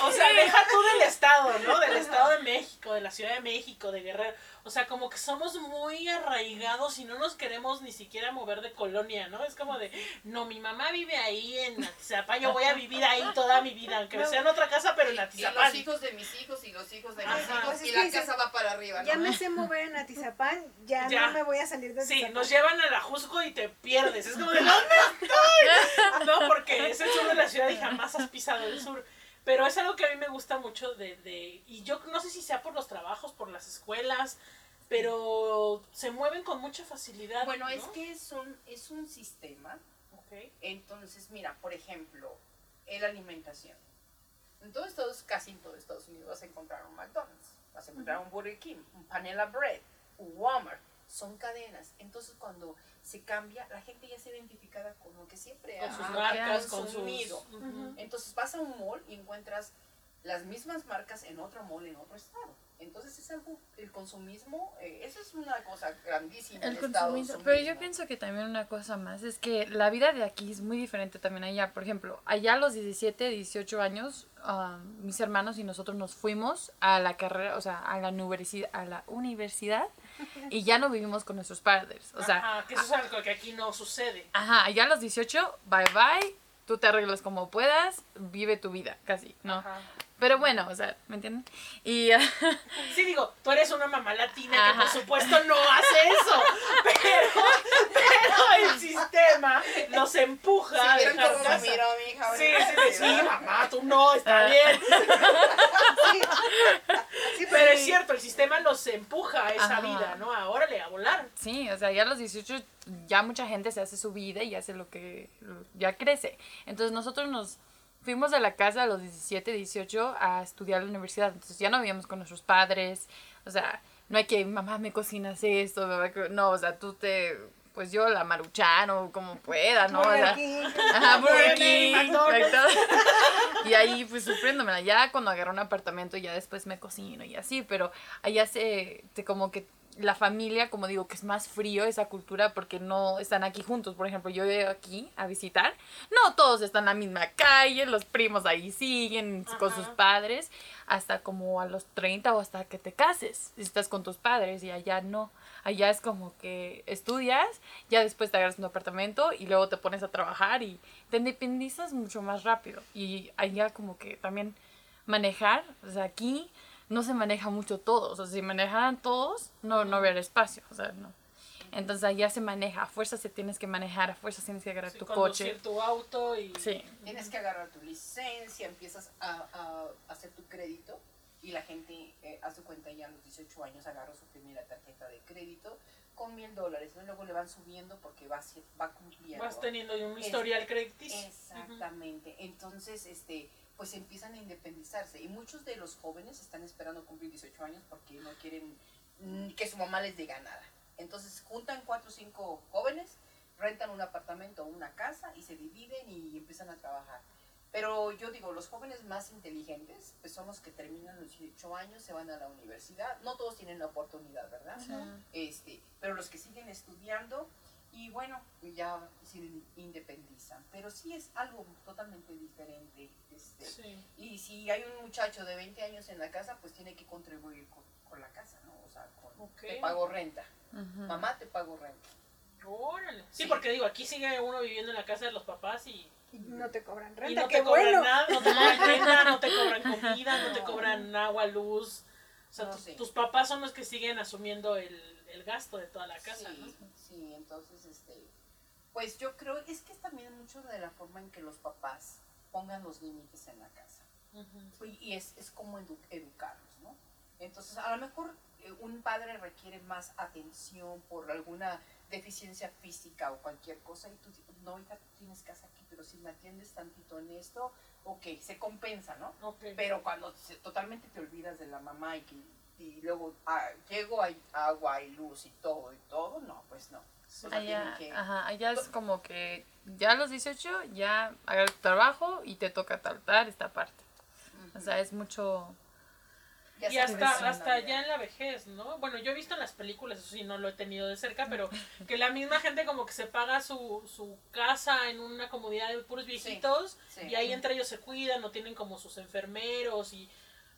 O sea, deja tú del estado, ¿no? Del estado de México, de la Ciudad de México, de Guerrero. O sea, como que somos muy arraigados y no nos queremos ni siquiera mover de colonia, ¿no? Es como de, no, mi mamá vive ahí en Atizapán, yo voy a vivir ahí toda mi vida, aunque sea en otra casa, pero en Y los Atizapán. hijos de mis hijos y los hijos de Ajá. mis hijos. Pues es y la dices, casa va para arriba, ¿no? Ya me sé mover en Atizapán, ya, Ya. no me voy a salir de Sí, Atizapán. nos llevan a la Jusco y te pierdes. Es como de, ¿dónde <laughs> estoy? No, porque es el sur de la ciudad y jamás has pisado el sur. Pero es algo que a mí me gusta mucho de, de, y yo no sé si sea por los trabajos, por las escuelas, pero se mueven con mucha facilidad. Bueno, ¿no? es que es un, es un sistema. Ok. Entonces, mira, por ejemplo, la alimentación. En todos Estados, casi en todo Estados Unidos vas a encontrar un McDonald's, vas a encontrar un Burger King, un Panela Bread, un Walmart. Son cadenas. Entonces, cuando se cambia, la gente ya se identificada con lo que siempre Con ha sus marcas, con sus... consumido. Ujú. Entonces vas a un mall y encuentras las mismas marcas en otro mall en otro estado. Entonces es algo, el consumismo, eh, eso es una cosa grandísima El consumismo. Pero yo pienso que también una cosa más es que la vida de aquí es muy diferente también allá. Por ejemplo, allá a los 17, 18 años, mis hermanos y nosotros nos fuimos a la carrera, o sea, a la universidad, a la universidad <laughs> y ya no vivimos con nuestros padres. O sea, Ajá, que eso es algo que aquí no sucede. Ajá, allá a los 18, bye bye, tú te arreglas como puedas, vive tu vida, casi, ¿no? Ajá. Pero bueno, o sea, ¿me entienden? Y ah, <laughs> Sí, digo, tú eres una mamá latina que por supuesto no hace eso, <laughs> pero, pero el sistema los empuja Si a dejar cómo me casa. miró mi hija. Sí, ¿verdad? sí, sí, <laughs> mamá, tú no, está Ah. bien. Sí, Pero es cierto, el sistema los empuja a esa Ajá. vida, ¿no? A órale, a volar. sí, o sea, ya a los 18 ya mucha gente se hace su vida y hace lo que ya crece. Entonces nosotros nos fuimos de la casa a los 17, 18 a estudiar a la universidad. Entonces ya no vivíamos con nuestros padres. O sea, no hay que, mamá, me cocinas esto. mamá, que-". No, o sea, tú te, pues yo la maruchan o como pueda, ¿no? Burger King. Ajá, Burger King. Y ahí pues sufriéndomela. Ya cuando agarré un apartamento ya después me cocino y así, pero allá se, te como que la familia, como digo, que es más frío esa cultura porque no están aquí juntos. Por ejemplo, yo veo aquí a visitar, no todos están en la misma calle, los primos ahí siguen con sus padres hasta como a los 30 o hasta que te cases, si estás con tus padres y allá no. Allá es como que estudias, ya después te agarras un apartamento y luego te pones a trabajar y te independizas mucho más rápido. Y allá como que también manejar, o sea, aquí no se maneja mucho todos, o sea, si manejaran todos, no, no habría espacio, o sea, no. Entonces allá se maneja, a fuerza se tienes que manejar, a fuerza tienes que agarrar Sí, tu coche. tu auto y... Sí. Tienes que agarrar tu licencia, empiezas a, a hacer tu crédito y la gente eh, hace cuenta ya a los 18 años agarra su primera tarjeta de crédito con mil dólares, ¿no? luego le van subiendo porque va, va cumpliendo. Vas teniendo un historial crediticio. Exactamente. Entonces, este, pues empiezan a independizarse. Y muchos de los jóvenes están esperando cumplir 18 años porque no quieren mm, que su mamá les diga nada. Entonces juntan cuatro o cinco jóvenes, rentan un apartamento o una casa y se dividen y empiezan a trabajar. Pero yo digo, los jóvenes más inteligentes, pues son los que terminan los 18 años, se van a la universidad. No todos tienen la oportunidad, ¿verdad? este, pero los que siguen estudiando y bueno, ya se independizan. Pero sí es algo totalmente diferente. Este, Sí. Y si hay un muchacho de 20 años en la casa, pues tiene que contribuir con, con la casa, ¿no? O sea, con, te pago renta. Mamá, te pago renta. Órale. Sí, Sí. porque digo, aquí sigue uno viviendo en la casa de los papás y, Y no te cobran y renta, no qué te cobran bueno. nada, no te cobran <laughs> renta, no te cobran comida, no te cobran agua, luz. O sea, No, tus, sí. tus papás son los que siguen asumiendo el, el gasto de toda la casa, sí, ¿no? sí, entonces, este, pues yo creo, es que es también mucho de la forma en que los papás pongan los límites en la casa. Ujú. Y, y es, es como edu- educarlos, ¿no? Entonces, a lo mejor eh, un padre requiere más atención por alguna deficiencia física o cualquier cosa y tú, no, hija, tú tienes casa aquí, pero si me atiendes tantito en esto, ok, se compensa, ¿no? Pero cuando se- totalmente te olvidas de la mamá y, que, y luego ah, llego, hay agua y luz y todo y todo, no, pues no. O sea, Allá, que- ajá, allá es como que ya a los 18 ya agarras tu trabajo y te toca tratar esta parte. O sea, es mucho... Ya Y hasta, hasta ya en la vejez, ¿no? Bueno, yo he visto en las películas, eso sí, no lo he tenido de cerca, pero <laughs> que la misma gente como que se paga su, su casa en una comunidad de puros viejitos sí. y ahí entre ellos se cuidan o tienen como sus enfermeros y...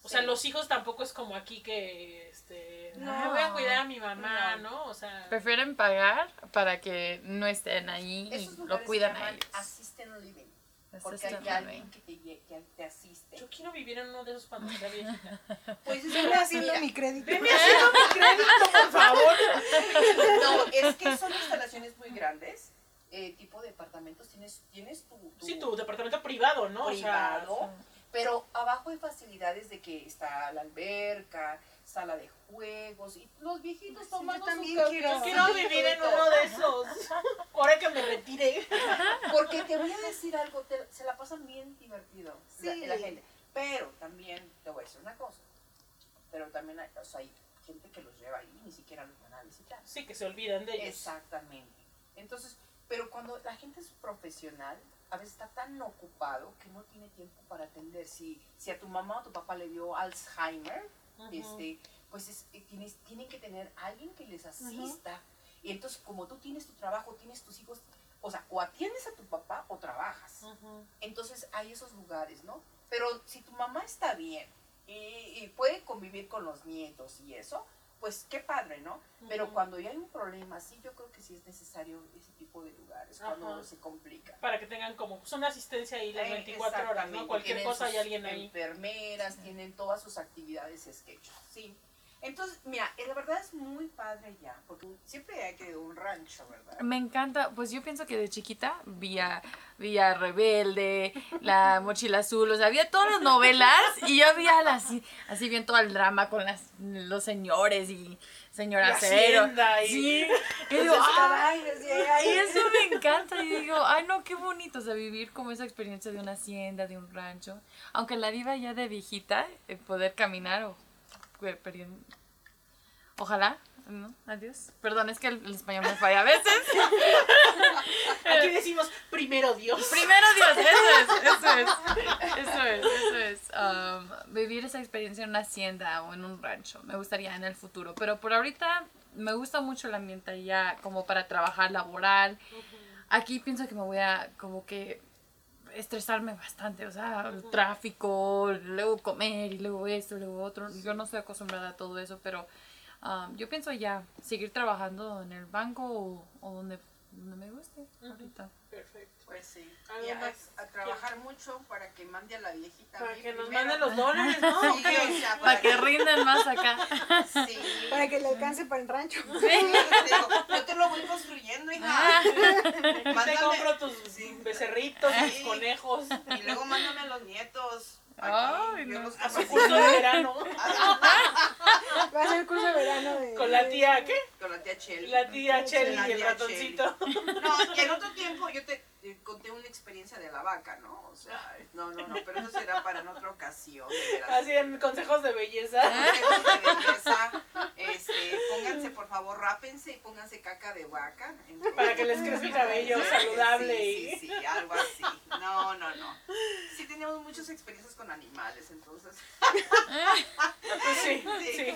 O sea, los hijos tampoco es como aquí que, este, No. "Ay, voy a cuidar a mi mamá, No. ¿no? O sea, Prefieren pagar para que no estén ahí y lo cuidan a ellos. Assisted living. Porque hay alguien que te, que te asiste. yo quiero vivir en uno de esos cuando sea viejita. <laughs> Pues es haciendo mi crédito. Deme haciendo mi crédito, por favor. <laughs> No, es que son instalaciones muy grandes eh, tipo de departamentos tienes, tienes tu, tu Sí, tu departamento privado, ¿no? privado, O sea, pero abajo hay facilidades de que está la alberca, sala de juegos y los viejitos Sí, tomando también café. quiero- yo quiero vivir en uno de esos. Ahora que me retire. Porque te voy a decir algo, te- se la pasan bien divertido la- Sí. la, gente. Pero también te voy a decir una cosa. Pero también hay, o sea, hay gente que los lleva ahí y ni siquiera los van a visitar. Sí, que se olvidan de ellos. Exactamente. Entonces, pero cuando la gente es profesional, a veces está tan ocupado que no tiene tiempo para atender. Si, si a tu mamá o tu papá le dio Alzheimer, Este, pues es- eh, tienes, tienen que tener alguien que les asista. Y entonces, como tú tienes tu trabajo, tienes tus hijos, o sea, o atiendes a tu papá o trabajas. Entonces hay esos lugares, ¿no? Pero si tu mamá está bien y, y puede convivir con los nietos y eso, pues qué padre, ¿no? Pero cuando ya hay un problema, sí, yo creo que sí es necesario ese tipo de lugares, cuando se complica. Para que tengan como pues, una asistencia ahí las Eh, 24 horas, ¿no? Cualquier tienen cosa hay alguien ahí. Enfermeras, tienen todas sus actividades sketch, sí. Entonces, mira, eh, la verdad es muy padre ya, porque siempre hay que un rancho, ¿verdad? Me encanta, pues yo pienso que de chiquita vi a, vi a Rebelde, La Mochila Azul, o sea, había todas las novelas y yo veía las, así, así bien todo el drama con las, los señores y señora La Cero. hacienda y- Sí, y digo, "Ah", caballos, y ahí- y eso me encanta y digo, ay no, qué bonito, o sea, vivir como esa experiencia de una hacienda, de un rancho, aunque la diva ya de viejita, eh, poder caminar o... Ojalá, ¿no? Adiós. Perdón, es que el, el español me falla a veces. <laughs> Aquí decimos primero Dios. Primero Dios, eso es, eso es, eso es, eso es. um, vivir esa experiencia en una hacienda o en un rancho, me gustaría en el futuro, pero por ahorita me gusta mucho el ambiente ya como para trabajar laboral. Aquí pienso que me voy a como que estresarme bastante, o sea, el tráfico, luego comer y luego esto, luego otro. Yo no estoy acostumbrada a todo eso, pero um, yo pienso ya seguir trabajando en el banco o, o donde, donde me guste ahorita. Perfecto. Pues sí. ¿Algo Y a, a trabajar mucho para que mande a la viejita. Para que nos manden los dólares, ¿no? <laughs> Sí, o sea, Para que rindan más acá. Sí. Para que le alcance para el rancho. Sí, te digo, yo te lo voy construyendo, hija. Te Mándame- compro tus Sí. becerritos, tus conejos. Y luego mándame a los nietos. Aquí, Ay, yo no. los A su curso de verano. <laughs> <laughs> Va a ser curso de verano de... Con la tía, ¿qué? Con la tía Cheli. La tía Chelly y el ratoncito. <laughs> No, y en otro tiempo yo te, te conté una experiencia de la vaca, ¿no? O sea, no, no, no, pero eso será para en otra ocasión. Así en consejos de belleza. Consejos de belleza, este, pónganse por favor, rápense y pónganse caca de vaca. Entonces- Para que les crezca el cabello saludable Sí, y- sí, sí, algo así. No, no, no. Sí tenemos muchas experiencias con animales, entonces. <laughs> Pues sí, Sí. sí.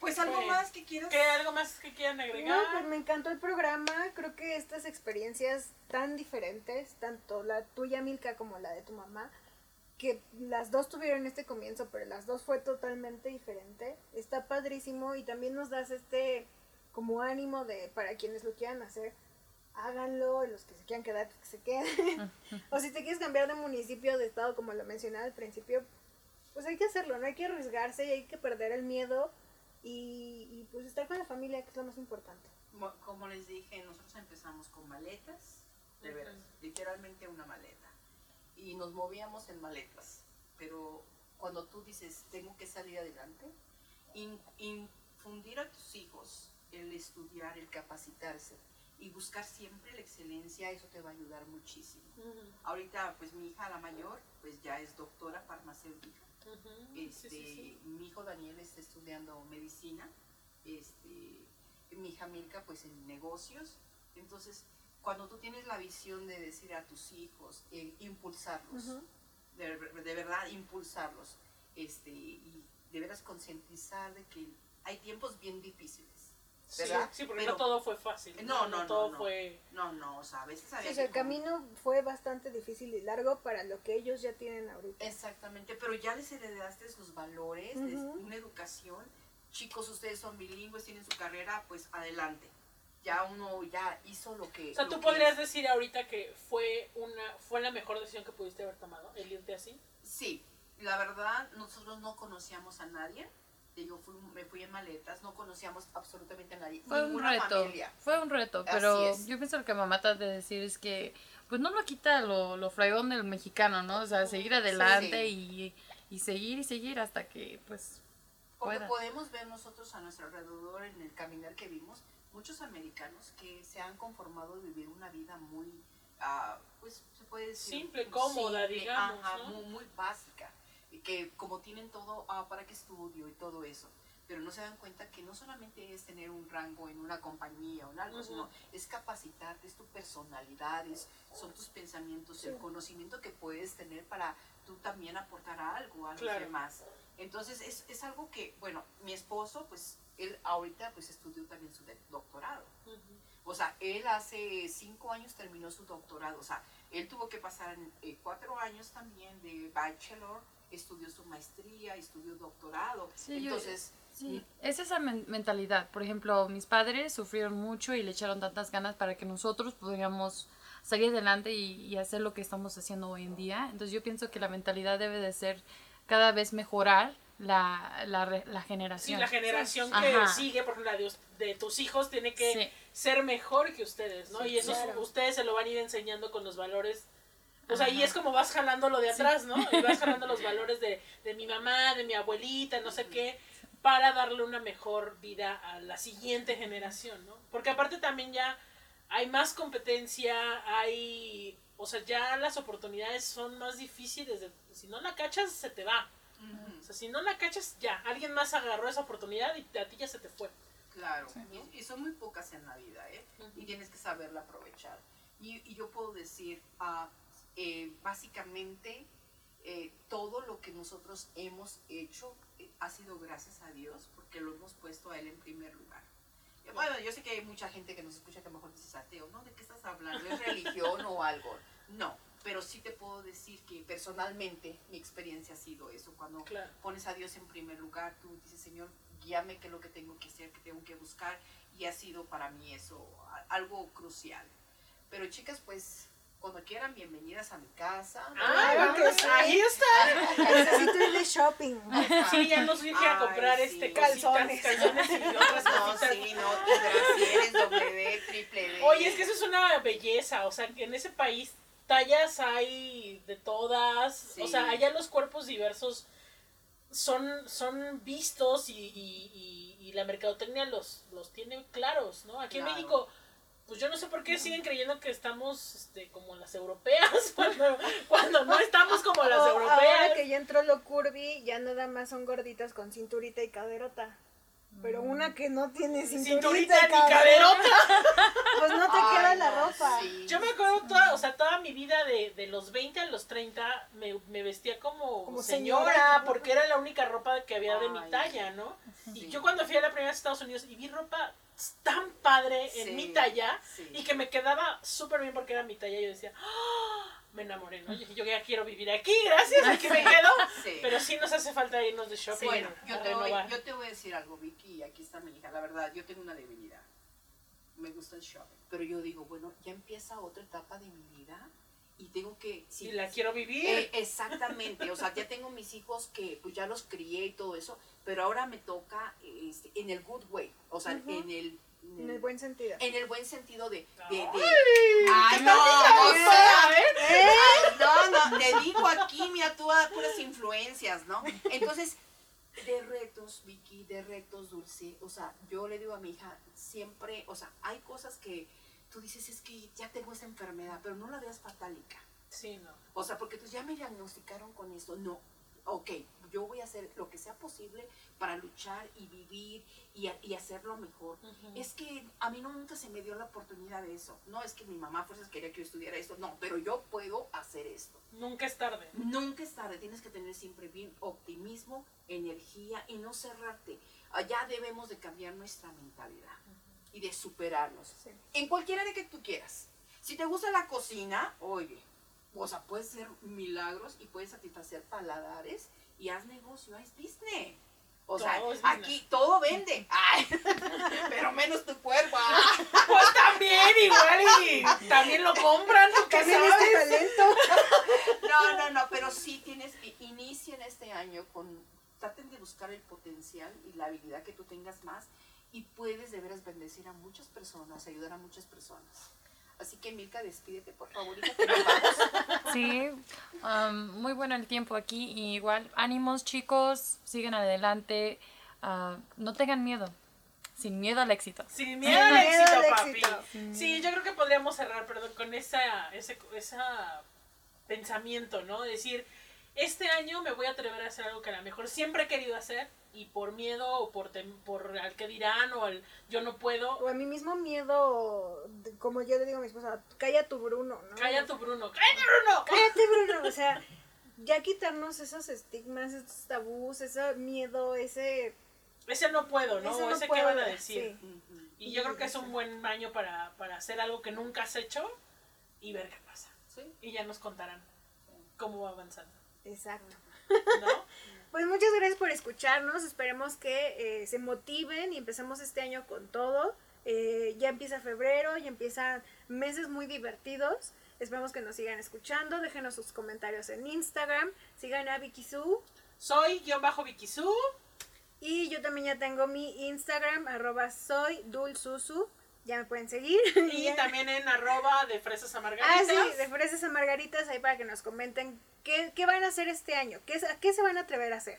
Pues algo más que quieras. ¿Qué algo más que quieran No, agregar? pues me encantó el programa. Creo que estas experiencias tan diferentes, tanto la tuya, Milka, como la de tu mamá, que las dos tuvieron este comienzo, pero las dos fue totalmente diferente. Está padrísimo y también nos das este como ánimo de para quienes lo quieran hacer, háganlo, y los que se quieran quedar, que se queden. <laughs> o si te quieres cambiar de municipio, de estado, como lo mencionaba al principio, pues hay que hacerlo, no hay que arriesgarse y hay que perder el miedo y, y, pues estar con la familia, que es lo más importante. Como, como les dije, nosotros empezamos con maletas, de veras, literalmente una maleta. Y nos movíamos en maletas. Pero cuando tú dices, tengo que salir adelante, in- infundir a tus hijos el estudiar, el capacitarse y buscar siempre la excelencia, eso te va a ayudar muchísimo. Ahorita, pues mi hija, la mayor, pues ya es doctora farmacéutica. Este, Sí, sí, sí. Mi hijo Daniel está estudiando medicina, este, mi hija Milka pues en negocios. Entonces, cuando tú tienes la visión de decir a tus hijos, eh, impulsarlos, de verdad impulsarlos, este, y de veras concientizar de que hay tiempos bien difíciles. Sí, ¿verdad? sí, porque Pero- no todo fue fácil. No, no, no, todo no. fue. No, no, o sea, a veces Sí, había o sea, que el camino fue bastante difícil y largo para lo que ellos ya tienen ahorita. Exactamente, pero ya les heredaste sus valores, les- Ujú. una educación. Chicos, ustedes son bilingües, tienen su carrera, pues adelante. Ya uno ya hizo lo que. O sea, tú podrías es. decir ahorita que fue una fue la mejor decisión que pudiste haber tomado, el irte así. Sí, la verdad, nosotros no conocíamos a nadie. Fui- me fui en maletas, no conocíamos absolutamente a nadie. Fue un reto, familia. fue un reto, pero yo pienso que mamá trata de decir es que pues no lo quita lo, lo fregón del mexicano, ¿no? O sea, seguir adelante y, y seguir y seguir hasta que pues Porque pueda. podemos ver nosotros a nuestro alrededor en el caminar que vimos, muchos americanos que se han conformado de vivir una vida muy, ah, pues se puede decir... Simple, cómoda, digamos, ajá, ¿no? muy, muy básica. Que como tienen todo, ah, para qué estudio y todo eso. Pero no se dan cuenta que no solamente es tener un rango en una compañía o en algo, sino es capacitarte, es tu personalidad, es- son tus pensamientos, el conocimiento que puedes tener para tú también aportar algo a los Claro. demás. Entonces es, es algo que, bueno, mi esposo, pues él ahorita pues estudió también su doctorado. O sea, él hace cinco años terminó su doctorado. O sea, él tuvo que pasar eh, cuatro años también de bachelor, estudió su maestría, estudió doctorado. Sí, yo- Entonces, Sí, es esa men- mentalidad. Por ejemplo, mis padres sufrieron mucho y le echaron tantas ganas para que nosotros pudiéramos salir adelante y, y hacer lo que estamos haciendo hoy en día. Entonces yo pienso que la mentalidad debe de ser cada vez mejorar la, la, re- la Sí, generación. la generación Sí. que Ajá. sigue, por ejemplo, la de, de tus hijos, tiene que Sí. ser mejor que ustedes, ¿no? Sí, y eso claro. ustedes se lo van a ir enseñando con los valores. O sea, y Ajá. es como vas jalando lo de atrás, ¿no? Y vas jalando los <laughs> valores de, de mi mamá, de mi abuelita, no sé qué, para darle una mejor vida a la siguiente generación, ¿no? Porque aparte también ya hay más competencia, hay, o sea, ya las oportunidades son más difíciles. de- si no la cachas, se te va. O sea, si no la cachas, ya, alguien más agarró esa oportunidad y a ti ya se te fue. Claro, y, y son muy pocas en la vida, ¿eh? Y tienes que saberla aprovechar. Y, y yo puedo decir, ah, eh, básicamente, eh, todo lo que nosotros hemos hecho eh, ha sido gracias a Dios, porque lo hemos puesto a Él en primer lugar. Y Bueno, yo sé que hay mucha gente que nos escucha que a lo mejor dices ateo, ¿no? ¿De qué estás hablando? ¿Es religión o algo? No, pero sí te puedo decir que personalmente mi experiencia ha sido eso. Cuando Claro. pones a Dios en primer lugar, tú dices, Señor, guíame qué es lo que tengo que hacer, qué tengo que buscar, y ha sido para mí eso algo crucial. Pero chicas, pues, cuando quieran, bienvenidas a mi casa. Ah, que sí. <laughs> ahí está. Necesito ir de shopping. Sí, ya nos dije a Ay, comprar sí. este Calzones. cositas, calzones y <laughs> otras No, cositas. sí, no, brasieres, W, triple D. Oye, es que eso es una belleza, o sea, que en ese país tallas hay de todas, Sí. o sea, allá los cuerpos diversos son, son vistos y, y- y- y la mercadotecnia los, los tiene claros, ¿no? Aquí Claro. en México, pues yo no sé por qué siguen creyendo que estamos este, como las europeas, <laughs> cuando, cuando no estamos como las europeas. Ahora que ya entró lo curvy, ya nada más son gorditas con cinturita y caderota. Pero una que no tiene cinturita, Cinturita y ni caderota. <laughs> pues no te Ay, queda la no, ropa. sí. Yo me acuerdo toda, o sea, toda mi vida de, de los 20 a los 30 me, me vestía como, Como señora, señora. porque era la única ropa que había de mi talla, ¿no? Y yo cuando fui a la primera vez a Estados Unidos y vi ropa tan padre en Sí, mi talla sí. y que me quedaba súper bien porque era mi talla, yo decía, ¡Ah! me enamoré, ¿no? Yo dije, yo ya quiero vivir aquí, gracias, aquí me quedo. Sí. Pero sí nos hace falta irnos de shopping. Bueno, yo te, voy, yo te voy a decir algo, Vicky, y aquí está mi hija. La verdad, yo tengo una debilidad. Me gusta el shopping. Pero yo digo, bueno, ya empieza otra etapa de mi vida y tengo que... Si la quiero vivir. Eh, exactamente, o sea, ya tengo mis hijos que pues ya los crié y todo eso, pero ahora me toca este, en el good way, o sea, en el... En el buen sentido. en el buen sentido de... de, de- ¡Ay! Ay, ¿Qué no, o sea. Ay, no, no, te digo aquí, mira, tú a puras influencias, ¿no? Entonces, de retos, Vicky, de retos, Dulce, o sea, yo le digo a mi hija, siempre, o sea, hay cosas que tú dices, es que ya tengo esa enfermedad, pero no la veas fatálica. Sí, no. O sea, porque pues ya me diagnosticaron con esto. No, ok, yo voy a hacer lo que sea posible para luchar y vivir y, a- y hacerlo mejor. Ujú. Es que a mí nunca se me dio la oportunidad de eso. No es que mi mamá a fuerzas quería que yo estudiara esto. No, pero yo puedo hacer esto. Nunca es tarde. Nunca es tarde, tienes que tener siempre bien optimismo, energía y no cerrarte. Allá debemos de cambiar nuestra mentalidad y de superarnos. Sí. En cualquier área que tú quieras. Si te gusta la cocina, oye, o sea, puedes hacer milagros y puedes satisfacer paladares y haz negocio, haz business. O sea, Todo es business. aquí todo vende. Ay, <laughs> pero menos tu cuerpo. Ah. <laughs> Pues también, igual y también lo compran, ¿tú qué También sabes? este talento. <laughs> No, no, no, pero sí tienes, i- inicia en este año con traten de buscar el potencial y la habilidad que tú tengas más y puedes de veras bendecir a muchas personas, ayudar a muchas personas. Así que Milka, despídete por favor, hija, que nos vamos. Sí, am, muy bueno el tiempo aquí y igual ánimos chicos, sigan adelante, ah, no tengan miedo, sin miedo al éxito. Sin miedo al miedo éxito, al papi. Sí, yo creo que podríamos cerrar, perdón, con esa, ese esa pensamiento, ¿no? Decir, este año me voy a atrever a hacer algo que a lo mejor siempre he querido hacer y por miedo o por, tem- por al que dirán o al yo no puedo, O a mi mismo miedo, como yo le digo a mi esposa, calla tu Bruno, ¿no? calla tu Bruno, cállate Bruno. Cállate, Bruno. O sea, ya quitarnos esos estigmas, esos tabús, ese miedo, ese... Ese no puedo, ¿no? ese no ese puedo, qué van a decir. sí. Y yo creo que es un buen año para, para hacer algo que nunca has hecho y ver qué pasa. Sí. Y ya nos contarán cómo va avanzando, Exacto. ¿no? Pues muchas gracias por escucharnos. Esperemos que eh, se motiven y empecemos este año con todo. Eh, ya empieza febrero, ya empiezan meses muy divertidos. Esperemos que nos sigan escuchando. Déjenos sus comentarios en Instagram. Sigan a Vicky Su. Soy guion bajo Vikisu. Y yo también ya tengo mi Instagram, arroba soy dulsusu. Ya me pueden seguir. <laughs> Y también en arroba de fresas a Ah, margaritas. sí, de fresas a margaritas ahí para que nos comenten qué, qué van a hacer este año, qué, a qué se van a atrever a hacer.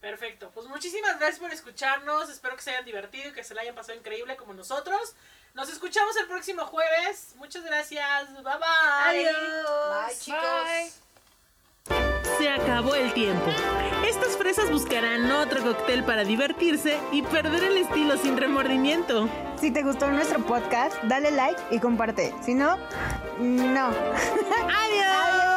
Perfecto. Pues muchísimas gracias por escucharnos. Espero que se hayan divertido y que se la hayan pasado increíble como nosotros. Nos escuchamos el próximo jueves. Muchas gracias. Bye bye. Adiós. Bye, chicos. Bye. Se acabó el tiempo. Estas fresas buscarán otro cóctel para divertirse y perder el estilo sin remordimiento. Si te gustó nuestro podcast, dale like y comparte. Si no, no. <laughs> ¡Adiós!